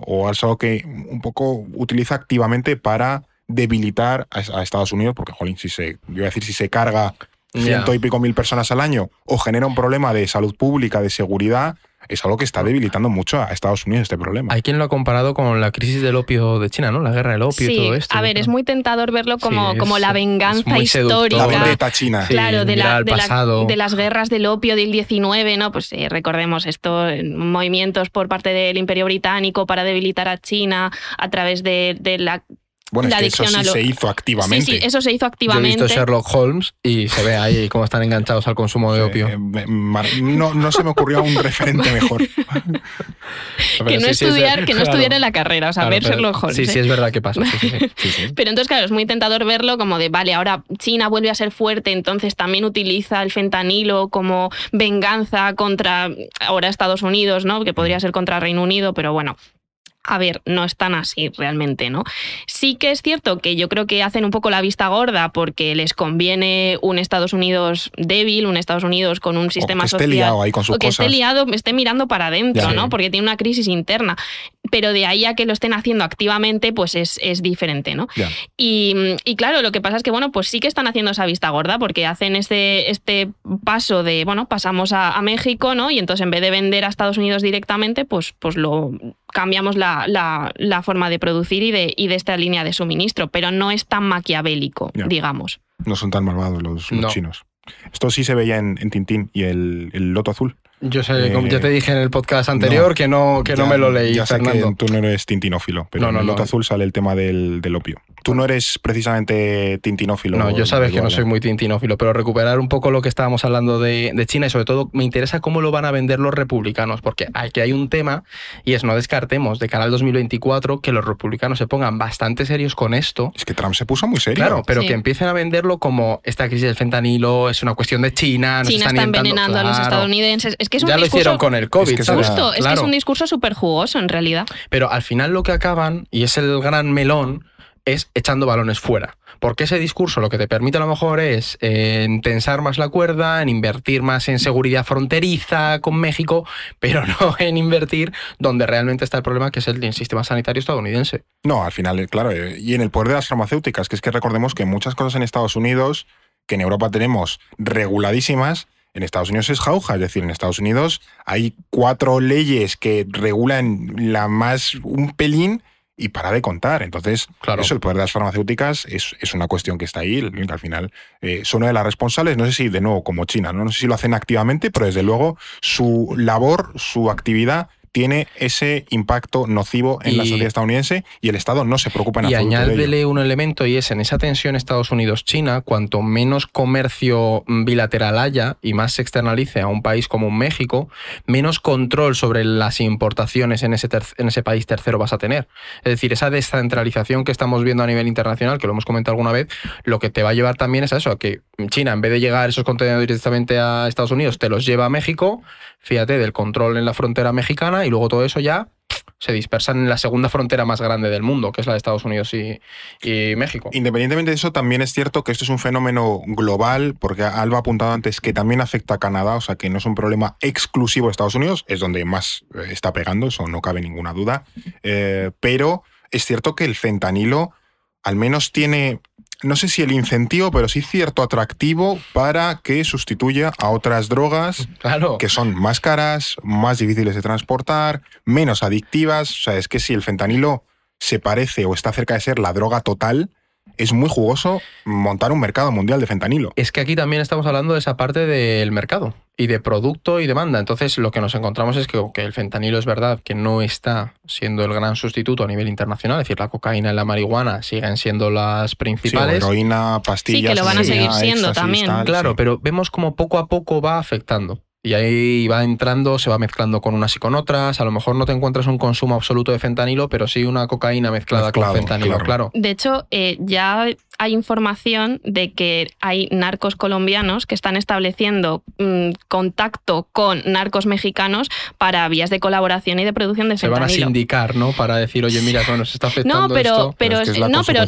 o es algo que un poco utiliza activamente para debilitar a, Estados Unidos, porque, jolín, si se, yo a decir, si se carga ciento y pico mil personas al año o genera un problema de salud pública, de seguridad, es algo que está debilitando mucho a Estados Unidos este problema. Hay quien lo ha comparado con la crisis del opio de China, ¿no? La guerra del opio y todo esto. A ver, es muy tentador verlo como, como la venganza histórica. La China. Claro, de, la, de, las guerras del opio del 19, ¿no? Pues eh, recordemos estos movimientos por parte del Imperio Británico para debilitar a China a través de, la bueno, es que eso sí se hizo activamente. Sí, sí, eso se hizo activamente. Yo he visto Sherlock Holmes y se ve ahí cómo están enganchados al consumo de opio. no, no, se me ocurrió un referente mejor. que no, estudiar, que no estudiar en la carrera, o sea, ver Sherlock Holmes. Sí, sí, ¿eh? es verdad que pasa. pero entonces, claro, es muy tentador verlo como de, vale, ahora China vuelve a ser fuerte, entonces también utiliza el fentanilo como venganza contra ahora Estados Unidos, ¿no? Que podría ser contra Reino Unido, pero bueno, a ver, no es tan así realmente, ¿no? Sí que es cierto que yo creo que hacen un poco la vista gorda porque les conviene un Estados Unidos débil, un Estados Unidos con un sistema o que Esté liado ahí con sus o que esté liado, esté mirando para adentro, ¿no? Porque tiene una crisis interna. Pero de ahí a que lo estén haciendo activamente, pues es, es diferente, ¿no? Y, y, claro, lo que pasa es que, bueno, pues sí que están haciendo esa vista gorda porque hacen este, este paso de, bueno, pasamos a, a México, ¿no? Y entonces en vez de vender a Estados Unidos directamente, pues, pues lo cambiamos la, la, forma de producir y de, y de esta línea de suministro, pero no es tan maquiavélico, digamos. No son tan malvados los, chinos. Esto sí se veía en, Tintín y el, el Loto Azul. Yo sé, como ya te dije en el podcast anterior que no, que no me lo leí, ya sé Que tú no eres tintinófilo, pero en el Loto Azul sale el tema del, del opio. Tú no eres precisamente tintinófilo. No, yo sabes que no soy muy tintinófilo, pero recuperar un poco lo que estábamos hablando de, China y sobre todo me interesa cómo lo van a vender los republicanos, porque aquí hay un tema y es no descartemos de cara al 2024 que los republicanos se pongan bastante serios con esto. Es que Trump se puso muy serio. Claro, pero que empiecen a venderlo como esta crisis del fentanilo es una cuestión de China. China está envenenando a los estadounidenses. Es que es un ya lo hicieron con el COVID. Es que, Justo, es, que es un discurso súper jugoso en realidad. Pero al final lo que acaban, y es el gran melón, es echando balones fuera. Porque ese discurso lo que te permite a lo mejor es en tensar más la cuerda, en invertir más en seguridad fronteriza con México, pero no en invertir donde realmente está el problema, que es el sistema sanitario estadounidense. No, al final, eh, claro, eh, y en el poder de las farmacéuticas, que es que recordemos que muchas cosas en Estados Unidos, que en Europa tenemos reguladísimas, en Estados Unidos es jauja, es decir, en Estados Unidos hay cuatro leyes que regulan la más un pelín y para de contar. Entonces, claro. eso, el poder de las farmacéuticas es, es una cuestión que está ahí, que al final eh, son una de las responsables, no sé si de nuevo como China, ¿no? no sé si lo hacen activamente, pero desde luego su labor, su actividad tiene ese impacto nocivo en la sociedad estadounidense y el Estado no se preocupa en y absoluto. Y añádele un elemento y es en esa tensión Estados Unidos-China, cuanto menos comercio bilateral haya y más se externalice a un país como México, menos control sobre las importaciones en ese, en ese país tercero vas a tener. Es decir, esa descentralización que estamos viendo a nivel internacional, que lo hemos comentado alguna vez, lo que te va a llevar también es a eso, a que China, en vez de llegar esos contenedores directamente a Estados Unidos, te los lleva a México, fíjate, del control en la frontera mexicana y luego todo eso ya se dispersan en la segunda frontera más grande del mundo, que es la de Estados Unidos y, México. Independientemente de eso, también es cierto que esto es un fenómeno global, porque Alba ha apuntado antes que también afecta a Canadá, o sea que no es un problema exclusivo de Estados Unidos, es donde más eh, está pegando, eso no cabe ninguna duda. Eh, pero es cierto que el fentanilo al menos tiene no sé si el incentivo, pero sí cierto atractivo para que sustituya a otras drogas que son más caras, más difíciles de transportar, menos adictivas. O sea, es que si el fentanilo se parece o está cerca de ser la droga total, es muy jugoso montar un mercado mundial de fentanilo. Es que aquí también estamos hablando de esa parte del mercado y de producto y demanda. Entonces lo que nos encontramos es que, el fentanilo es verdad que no está siendo el gran sustituto a nivel internacional, es decir, la cocaína y la marihuana siguen siendo las principales. Sí, heroína, pastillas. Sí, que lo van a seguir siendo también. claro, pero vemos como poco a poco va afectando. Y ahí va entrando, se va mezclando con unas y con otras. A lo mejor no te encuentras un consumo absoluto de fentanilo, pero sí una cocaína mezclada con fentanilo, claro. De hecho, eh, ya hay información de que hay narcos colombianos que están estableciendo mm, contacto con narcos mexicanos para vías de colaboración y de producción de fentanilo. Se van a sindicar, ¿no? Para decir, oye, mira, bueno, se está afectando No, pero, esto. pero, no, pero,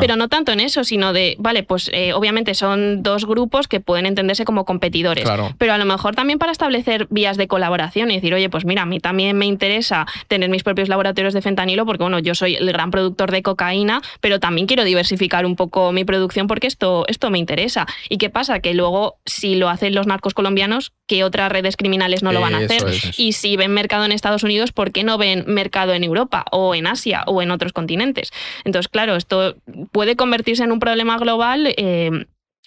pero, no tanto en eso, sino de, vale, pues eh, obviamente son dos grupos que pueden entenderse como competidores, pero a lo mejor también para establecer vías de colaboración y decir, oye, pues mira, a mí también me interesa tener mis propios laboratorios de fentanilo porque, bueno, yo soy el gran productor de cocaína, pero también quiero diversificar un poco poco mi producción porque esto, esto me interesa. ¿Y qué pasa? Que luego, si lo hacen los narcos colombianos, ¿qué otras redes criminales no lo van a hacer? Y si ven mercado en Estados Unidos, ¿por qué no ven mercado en Europa o en Asia o en otros continentes? Entonces, claro, esto puede convertirse en un problema global. Eh,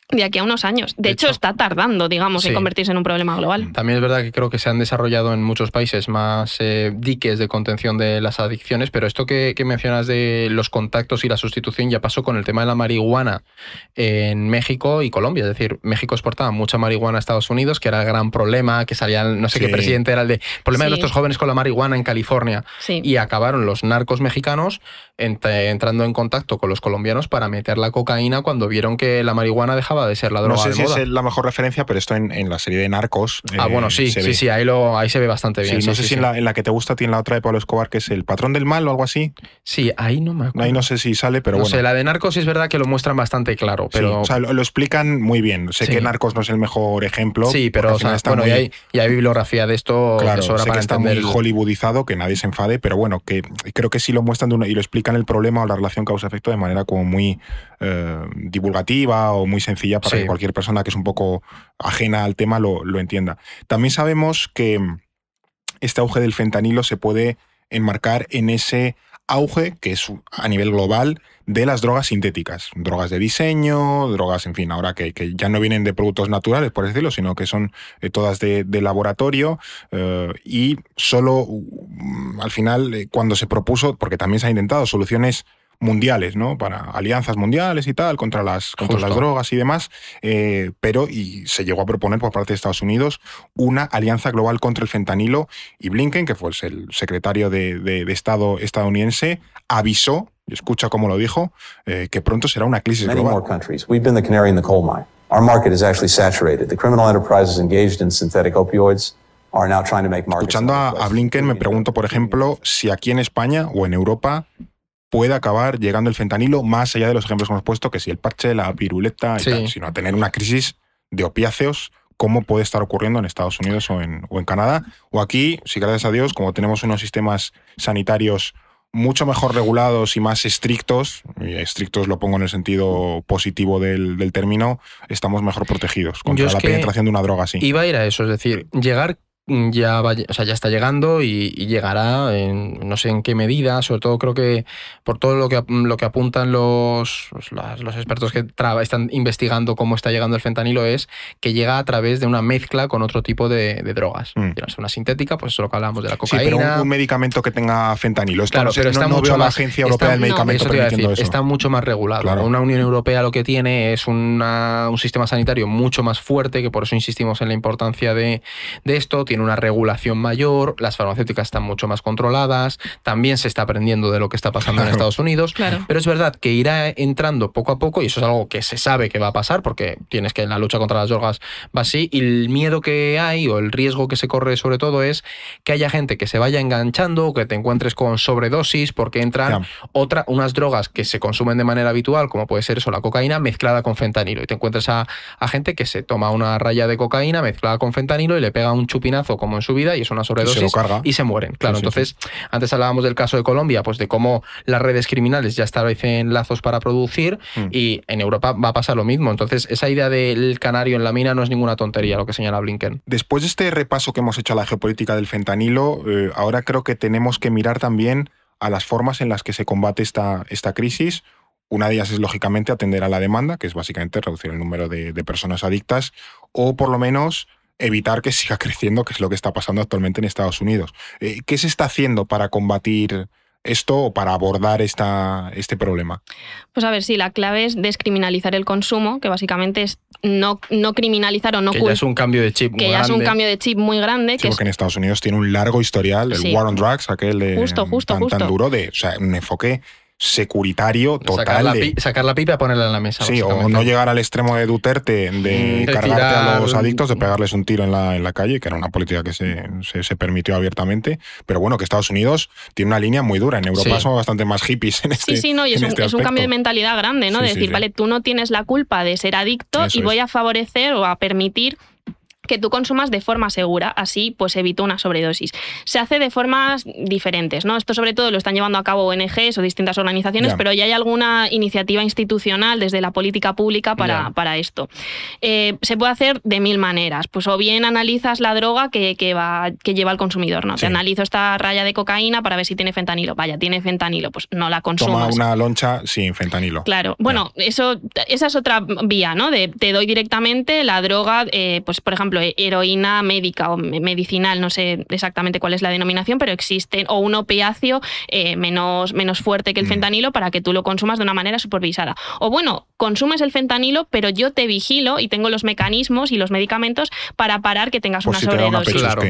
de aquí a unos años. De, hecho, está tardando, digamos, en convertirse en un problema global. También es verdad que creo que se han desarrollado en muchos países más eh, diques de contención de las adicciones, pero esto que, mencionas de los contactos y la sustitución ya pasó con el tema de la marihuana en México y Colombia. Es decir, México exportaba mucha marihuana a Estados Unidos, que era el gran problema, que salía, no sé qué presidente era el de problema de nuestros jóvenes con la marihuana en California. Y acabaron los narcos mexicanos entrando en contacto con los colombianos para meter la cocaína cuando vieron que la marihuana dejaba de ser la droga. No sé si es la mejor referencia, pero esto en, la serie de Narcos. Ah, bueno, sí, sí, sí, ahí, lo, ahí se ve bastante bien. no sé si en la, que te gusta tiene la otra de Pablo Escobar, que es El patrón del mal o algo así. Sí, ahí no me acuerdo. Ahí no sé si sale, pero no bueno. sé, la de Narcos es verdad que lo muestran bastante claro, pero... o sea, lo, explican muy bien. Sé que Narcos no es el mejor ejemplo. Sí, pero o sea, bueno, y, hay, hay, bibliografía de esto claro, sé que está muy hollywoodizado, que nadie se enfade, pero bueno, que creo que sí lo muestran y lo explican el problema o la relación causa-efecto de manera como muy eh, divulgativa o muy sencilla para que cualquier persona que es un poco ajena al tema lo, lo entienda. También sabemos que este auge del fentanilo se puede enmarcar en ese auge que es a nivel global de las drogas sintéticas, drogas de diseño, drogas, en fin, ahora que, ya no vienen de productos naturales, por decirlo, sino que son eh, todas de, laboratorio eh, y solo al final, cuando se propuso, porque también se ha intentado soluciones mundiales, ¿no? Para alianzas mundiales y tal, contra las, contra las drogas y demás, eh, pero y se llegó a proponer por parte de Estados Unidos una alianza global contra el fentanilo y Blinken, que fue el secretario de, Estado estadounidense, avisó, y escucha cómo lo dijo, eh, que pronto será una crisis global. Our market is actually saturated. The criminal enterprises engaged in synthetic opioids are now trying to make markets. Escuchando a Blinken, me pregunto, por ejemplo, si aquí en España o en Europa puede acabar llegando el fentanilo más allá de los ejemplos que hemos puesto, que si el parche, la piruleta, sino a tener una crisis de opiáceos como puede estar ocurriendo en Estados Unidos o en, o en Canadá. O aquí, si gracias a Dios, como tenemos unos sistemas sanitarios mucho mejor regulados y más estrictos, y estrictos lo pongo en el sentido positivo del, término, estamos mejor protegidos contra la penetración de una droga así. Iba a ir a eso, es decir, llegar ya, o sea, ya está llegando y, llegará en no sé en qué medida, sobre todo creo que por todo lo que, lo que apuntan los, pues, los, expertos que están investigando cómo está llegando el fentanilo es que llega a través de una mezcla con otro tipo de, drogas. Mm. Una sintética, pues eso lo que hablamos de la cocaína. Sí, pero un, medicamento que tenga fentanilo. claro, pero está mucho la Agencia Europea del Medicamento Está mucho más regulado. Una Unión Europea lo que tiene es un sistema sanitario mucho más fuerte, que por eso insistimos en la importancia de, de esto. Tiene una regulación mayor, las farmacéuticas están mucho más controladas, también se está aprendiendo de lo que está pasando en Estados Unidos, pero es verdad que irá entrando poco a poco y eso es algo que se sabe que va a pasar porque tienes que en la lucha contra las drogas va así y el miedo que hay o el riesgo que se corre sobre todo es que haya gente que se vaya enganchando, que te encuentres con sobredosis porque entran otra, unas drogas que se consumen de manera habitual, como puede ser eso, la cocaína mezclada con fentanilo. Y te encuentres a, a gente que se toma una raya de cocaína mezclada con fentanilo y le pega un chupinazo como en su vida y es una sobredosis y se, mueren. Claro, entonces antes hablábamos del caso de Colombia, pues de cómo las redes criminales ya establecen lazos para producir mm. y en Europa va a pasar lo mismo. Entonces esa idea del canario en la mina no es ninguna tontería lo que señala Blinken. Después de este repaso que hemos hecho a la geopolítica del fentanilo, eh, ahora creo que tenemos que mirar también a las formas en las que se combate esta, esta crisis. Una de ellas es, lógicamente, atender a la demanda, que es básicamente reducir el número de, de personas adictas, o por lo menos evitar que siga creciendo, que es lo que está pasando actualmente en Estados Unidos. Eh, ¿Qué se está haciendo para combatir esto o para abordar esta, este problema? Pues a ver, sí, la clave es descriminalizar el consumo, que básicamente es no, no criminalizar o no que ya es un cambio de chip que ya es un cambio de chip muy grande que porque en Estados Unidos tiene un largo historial el War on Drugs aquel de justo, justo, justo. tan duro de o sea un enfoque securitario total. Sacar la, sacar la pipa y ponerla en la mesa. Sí, o no llegar al extremo de Duterte de, cargarte a los adictos, de pegarles un tiro en la, en la calle, que era una política que se, se, permitió abiertamente. Pero bueno, que Estados Unidos tiene una línea muy dura. En Europa somos bastante más hippies en este Sí, sí, no, y es, un, este es un, cambio de mentalidad grande, ¿no? de decir, vale, tú no tienes la culpa de ser adicto y voy a favorecer o a permitir que tú consumas de forma segura, así pues evita una sobredosis. Se hace de formas diferentes, ¿no? Esto sobre todo lo están llevando a cabo ONGs o distintas organizaciones, pero ya hay alguna iniciativa institucional desde la política pública para, para esto. Eh, se puede hacer de mil maneras, pues o bien analizas la droga que, que va, que lleva el consumidor, ¿no? Te analizo esta raya de cocaína para ver si tiene fentanilo. Vaya, tiene fentanilo, pues no la consumas. Toma una loncha sin fentanilo. Claro, bueno, eso, esa es otra vía, ¿no? De, te doy directamente la droga, eh, pues por ejemplo, heroína médica o medicinal, no sé exactamente cuál es la denominación, pero existen, o un opiáceo eh, menos, menos fuerte que el mm. fentanilo para que tú lo consumas de una manera supervisada. O bueno, consumes el fentanilo, pero yo te vigilo y tengo los mecanismos y los medicamentos para parar que tengas una sobredosis. claro.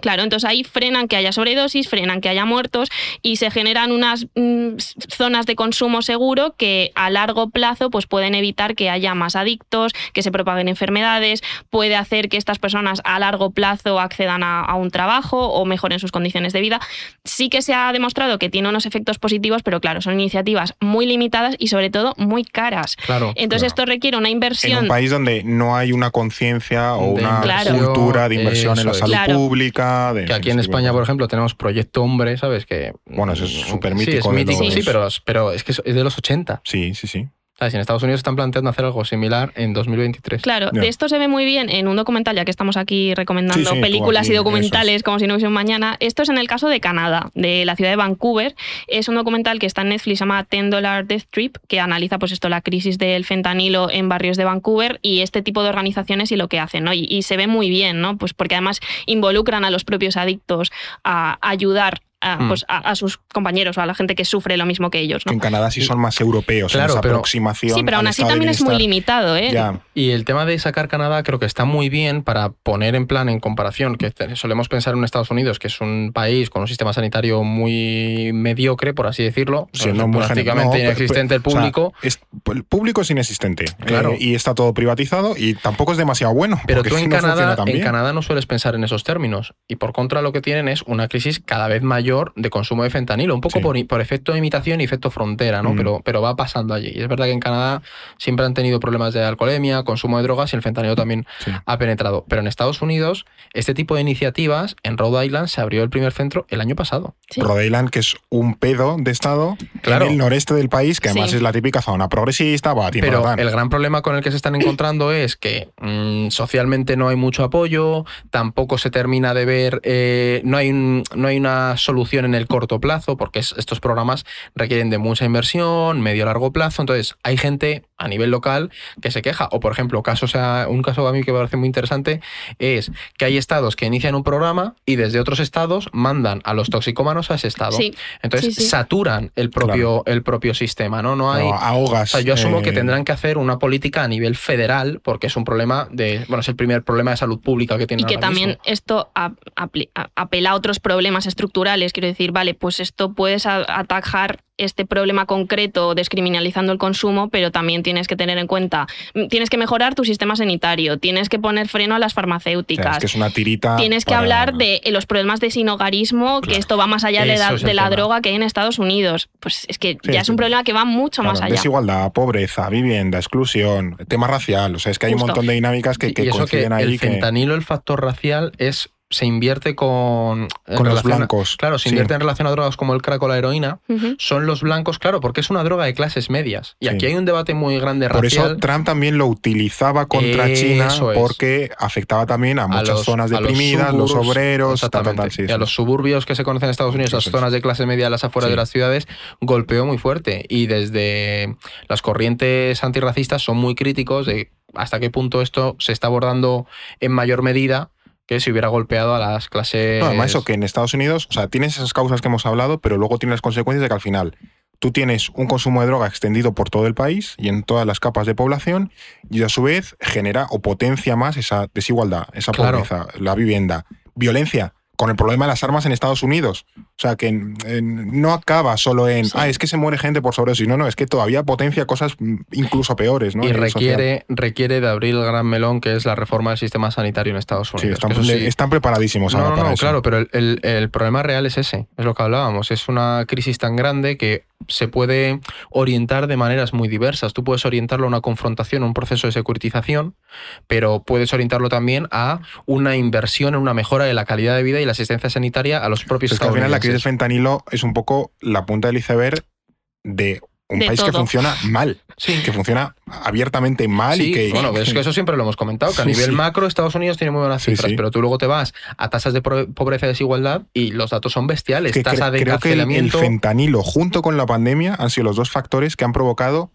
claro, entonces ahí frenan que haya sobredosis, frenan que haya muertos y se generan unas mm, zonas de consumo seguro que a largo plazo pues pueden evitar que haya más adictos, que se propaguen enfermedades, puede hacer que estas personas a largo plazo accedan a, un trabajo o mejoren sus condiciones de vida. Sí que se ha demostrado que tiene unos efectos positivos, pero claro, son iniciativas muy limitadas y sobre todo muy caras. Entonces esto requiere una inversión. En un país donde no hay una conciencia o una cultura de inversión en la salud pública. que aquí en España, por ejemplo, tenemos Proyecto Hombre, ¿sabes? Que, bueno, eso es súper mítico. Sí, pero, pero es que es de los 80. Sí, sí, sí. En Estados Unidos están planteando hacer algo similar en 2023. Claro, de esto se ve muy bien en un documental, ya que estamos aquí recomendando películas y documentales como si no hubiese un mañana. Esto es en el caso de Canadá, de la ciudad de Vancouver. Es un documental que está en Netflix, se llama Ten Dollar Death Trip, que analiza pues esto, la crisis del fentanilo en barrios de Vancouver y este tipo de organizaciones y lo que hacen, ¿no? Y, y se ve muy bien, ¿no? Pues porque además involucran a los propios adictos a ayudar Hmm. Pues, a, sus compañeros o a la gente que sufre lo mismo que ellos. en Canadá sí son más europeos claro, en esa aproximación. Sí, pero aún así también es muy limitado. ¿eh? Y el tema de sacar Canadá creo que está muy bien para poner en plan, en comparación, que solemos pensar en Estados Unidos, que es un país con un sistema sanitario muy mediocre, por así decirlo, siendo prácticamente inexistente el público. el público es inexistente claro. Eh, y está todo privatizado y tampoco es demasiado bueno. Pero tú en, Canadá, en Canadá no sueles pensar en esos términos y por contra lo que tienen es una crisis cada vez mayor de consumo de fentanilo, un poco por, efecto de imitación y efecto frontera, ¿no? Mm. Pero, pero va pasando allí. Y es verdad que en Canadá siempre han tenido problemas de alcoholemia, consumo de drogas y el fentanilo también ha penetrado. Pero en Estados Unidos, este tipo de iniciativas, en Rhode Island se abrió el primer centro el año pasado. Rhode Island, que es un pedo de estado claro. en el noreste del país, que además es la típica zona progresista. Va, pero el gran problema con el que se están encontrando es que mm, socialmente no hay mucho apoyo, tampoco se termina de ver, eh, no, hay no hay una solución en el corto plazo, porque estos programas requieren de mucha inversión, medio largo plazo. Entonces, hay gente a nivel local que se queja. O, por ejemplo, caso, sea, un caso a mí que me parece muy interesante es que hay estados que inician un programa y desde otros estados mandan a los toxicómanos a ese estado. Entonces, saturan el propio, el propio sistema, ¿no? No hay. ahogas. yo asumo que eh, tendrán que hacer una política a nivel federal, porque es un problema de. Bueno, es el primer problema de salud pública que tiene. Y que también esto apela a otros problemas estructurales Quiero decir, vale, pues esto puedes atajar este problema concreto descriminalizando el consumo, pero también tienes que tener en cuenta, mm, tienes que mejorar tu sistema sanitario, tienes que poner freno a las farmacéuticas. que es una tirita. Tienes que hablar de los problemas de sinogarismo, que esto va más allá de la, droga que hay en Estados Unidos. Pues es que ya es un problema que va mucho más allá. Desigualdad, pobreza, vivienda, exclusión, tema racial. O sea, es que hay un montón de dinámicas que, que coinciden ahí. El fentanilo, el factor racial, es se invierte con... Con los blancos. claro, se invierte en relación a drogas como el crack o la heroína. Son los blancos, claro, porque es una droga de clases medias. Y aquí hay un debate muy grande Por eso Trump también lo utilizaba contra China porque afectaba también a muchas zonas deprimidas, los, obreros, y a los suburbios que se conocen en Estados Unidos, las zonas de clase media, las afueras de las ciudades, golpeó muy fuerte. Y desde las corrientes antirracistas son muy críticos de hasta qué punto esto se está abordando en mayor medida que se hubiera golpeado a las clases. No, además, eso que en Estados Unidos, o sea, tienes esas causas que hemos hablado, pero luego tienes las consecuencias de que al final tú tienes un consumo de droga extendido por todo el país y en todas las capas de población, y a su vez genera o potencia más esa desigualdad, esa pobreza, la vivienda, violencia, con el problema de las armas en Estados Unidos. O sea, que no acaba solo en, ah, es que se muere gente por sobredosis. No, no, es que todavía potencia cosas mm, incluso peores. ¿no? Y requiere, requiere de abrir el gran melón que es la reforma del sistema sanitario en Estados Unidos. Sí, están, preparadísimos ahora no, no, no, claro, pero el, el problema real es ese, es lo que hablábamos. Es una crisis tan grande que se puede orientar de maneras muy diversas. Tú puedes orientarlo a una confrontación, a un proceso de securitización, pero puedes orientarlo también a una inversión en una mejora de la calidad de vida y la asistencia sanitaria a los propios es crisis del fentanilo es un poco la punta del iceberg de un país que funciona mal, sí. que funciona abiertamente mal y que... Bueno, es que eso siempre lo hemos comentado, que a nivel macro Estados Unidos tiene muy buenas cifras, pero tú luego te vas a tasas de pobreza y desigualdad y los datos son bestiales. Que Tasa de creo que el, fentanilo junto con la pandemia han sido los dos factores que han provocado,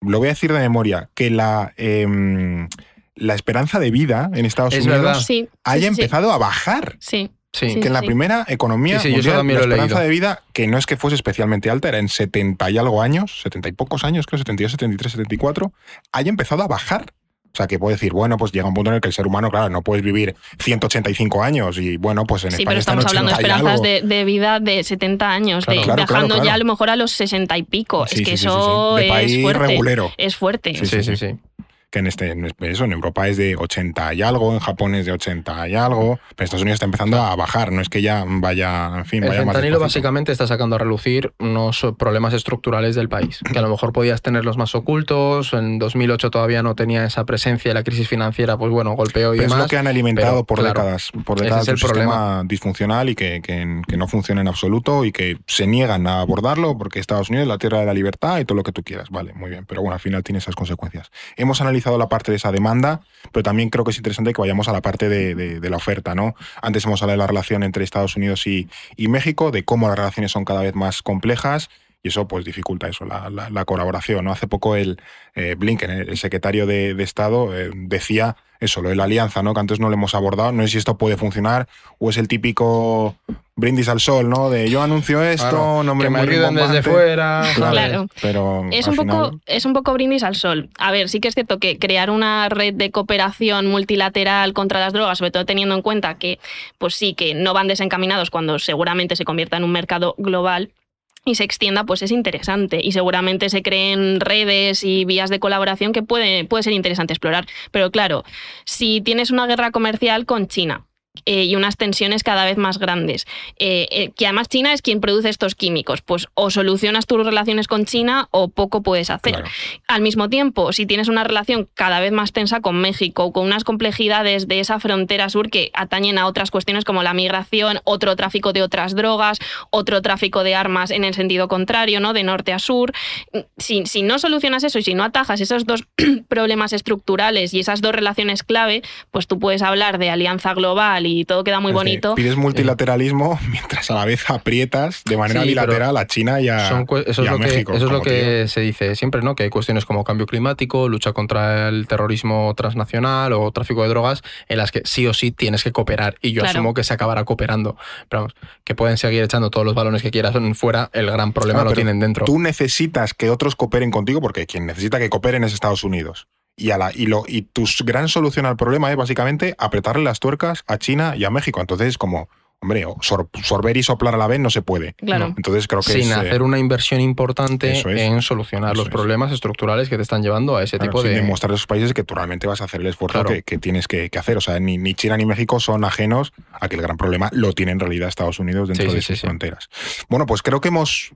lo voy a decir de memoria, que la... Em, la esperanza de vida en Estados Unidos haya empezado a bajar. Sí. Sí. Que en la primera economía mundial, la esperanza de vida, que no es que fuese especialmente alta, era en 70 y algo años, 70 y pocos años, creo, 72, 73, 74, haya empezado a bajar. O sea, que puede decir, bueno, pues llega un punto en el que el ser humano, claro, no puedes vivir 185 años y bueno, pues en sí, pero estamos hablando de esperanzas de, vida de 70 años, de, bajando ya a lo mejor a los 60 y pico. es que eso es fuerte. Regulero. Es fuerte. Sí, sí, sí. Que en este eso en Europa es de 80 y algo, en Japón es de 80 y algo, pero Estados Unidos está empezando a bajar, no es que ya vaya, en fin, el vaya fentanilo básicamente está sacando a relucir unos problemas estructurales del país, que a lo mejor podías tenerlos más ocultos, en 2008 todavía no tenía esa presencia, la crisis financiera, pues bueno, golpeó y demás. Es lo que han alimentado por décadas, por décadas el problema disfuncional y que, que, que no funciona en absoluto y que se niegan a abordarlo porque Estados Unidos es la tierra de la libertad y todo lo que tú quieras, vale, muy bien, pero bueno, al final tiene esas consecuencias. Hemos analizado la parte de esa demanda, pero también creo que es interesante que vayamos a la parte de, la oferta. ¿no? Antes hemos hablado de la relación entre Estados Unidos y, México, de cómo las relaciones son cada vez más complejas y eso pues dificulta eso, la, colaboración. ¿no? Hace poco el eh, Blinken, el secretario de, Estado, eh, decía eso, lo de la alianza, ¿no? que antes no lo hemos abordado. No sé si esto puede funcionar o es el típico brindis al sol, ¿no? De yo anuncio esto, nombre que me ayuden desde fuera. Claro. Pero es un poco es un poco brindis al sol. A ver, sí que es cierto que crear una red de cooperación multilateral contra las drogas, sobre todo teniendo en cuenta que pues sí que no van desencaminados cuando seguramente se convierta en un mercado global, y se extienda, pues es interesante. Y seguramente se creen redes y vías de colaboración que puede, puede ser interesante explorar. Pero claro, si tienes una guerra comercial con China, eh, y unas tensiones cada vez más grandes. Eh, eh, que además China es quien produce estos químicos. Pues o solucionas tus relaciones con China o poco puedes hacer. Al mismo tiempo, si tienes una relación cada vez más tensa con México, con unas complejidades de esa frontera sur que atañen a otras cuestiones como la migración, otro tráfico de otras drogas, otro tráfico de armas en el sentido contrario, ¿no? De norte a sur. Si, si no solucionas eso y si no atajas esos dos problemas estructurales y esas dos relaciones clave, pues tú puedes hablar de alianza global y todo queda muy bonito. Pides multilateralismo mientras a la vez aprietas de manera bilateral a China y a, eso es lo México. Que, eso es lo que se dice siempre, ¿no? Que hay cuestiones como cambio climático, lucha contra el terrorismo transnacional o tráfico de drogas, en las que sí o sí tienes que cooperar. Y yo asumo que se acabará cooperando. Pero vamos, que pueden seguir echando todos los balones que quieras fuera, el gran problema lo tienen dentro. Tú necesitas que otros cooperen contigo porque quien necesita que cooperen es Estados Unidos. Y, a la, y, lo, y tu gran solución al problema es básicamente apretarle las tuercas a China y a México. Entonces, como, hombre, sorber y soplar a la vez no se puede. Claro. Entonces creo que Sin eh, hacer una inversión importante en solucionar los problemas estructurales que te están llevando a ese tipo de. demostrar a esos países que tú realmente vas a hacer el esfuerzo que, tienes que, hacer. O sea, ni, ni, China ni México son ajenos a que el gran problema lo tiene en realidad Estados Unidos dentro de sus fronteras. Bueno, pues creo que hemos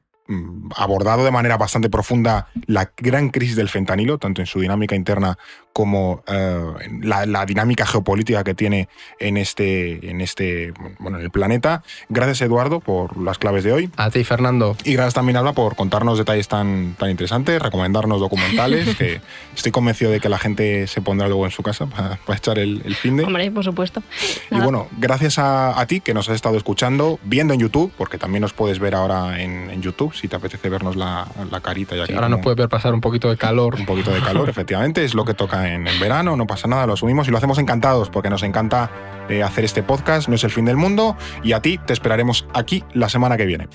abordado de manera bastante profunda la gran crisis del fentanilo, tanto en su dinámica interna como eh, la, dinámica geopolítica que tiene en este, en este, bueno, en el planeta. Gracias Eduardo por las claves de hoy. A ti Fernando. Y gracias también Alba por contarnos detalles tan, tan interesantes, recomendarnos documentales, que estoy convencido de que la gente se pondrá luego en su casa para, echar el, fin de. Hombre, por supuesto. Y bueno, gracias a, ti que nos has estado escuchando, viendo en YouTube, porque también nos puedes ver ahora en, en YouTube si te apetece vernos la, carita. Y aquí ahora nos puede ver pasar un poquito de calor. Un poquito de calor, efectivamente, es lo que toca en, verano, no pasa nada, lo asumimos y lo hacemos encantados porque nos encanta eh, hacer este podcast, no es el fin del mundo y a ti te esperaremos aquí la semana que viene.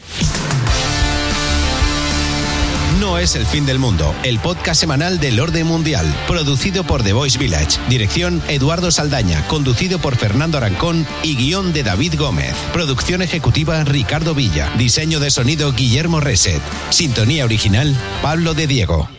No es el fin del mundo, el podcast semanal del orden mundial, producido por The Voice Village, dirección Eduardo Saldaña, conducido por Fernando Arancón y guion de David Gómez. Producción ejecutiva Ricardo Villa, diseño de sonido Guillermo Reset, sintonía original Pablo de Diego.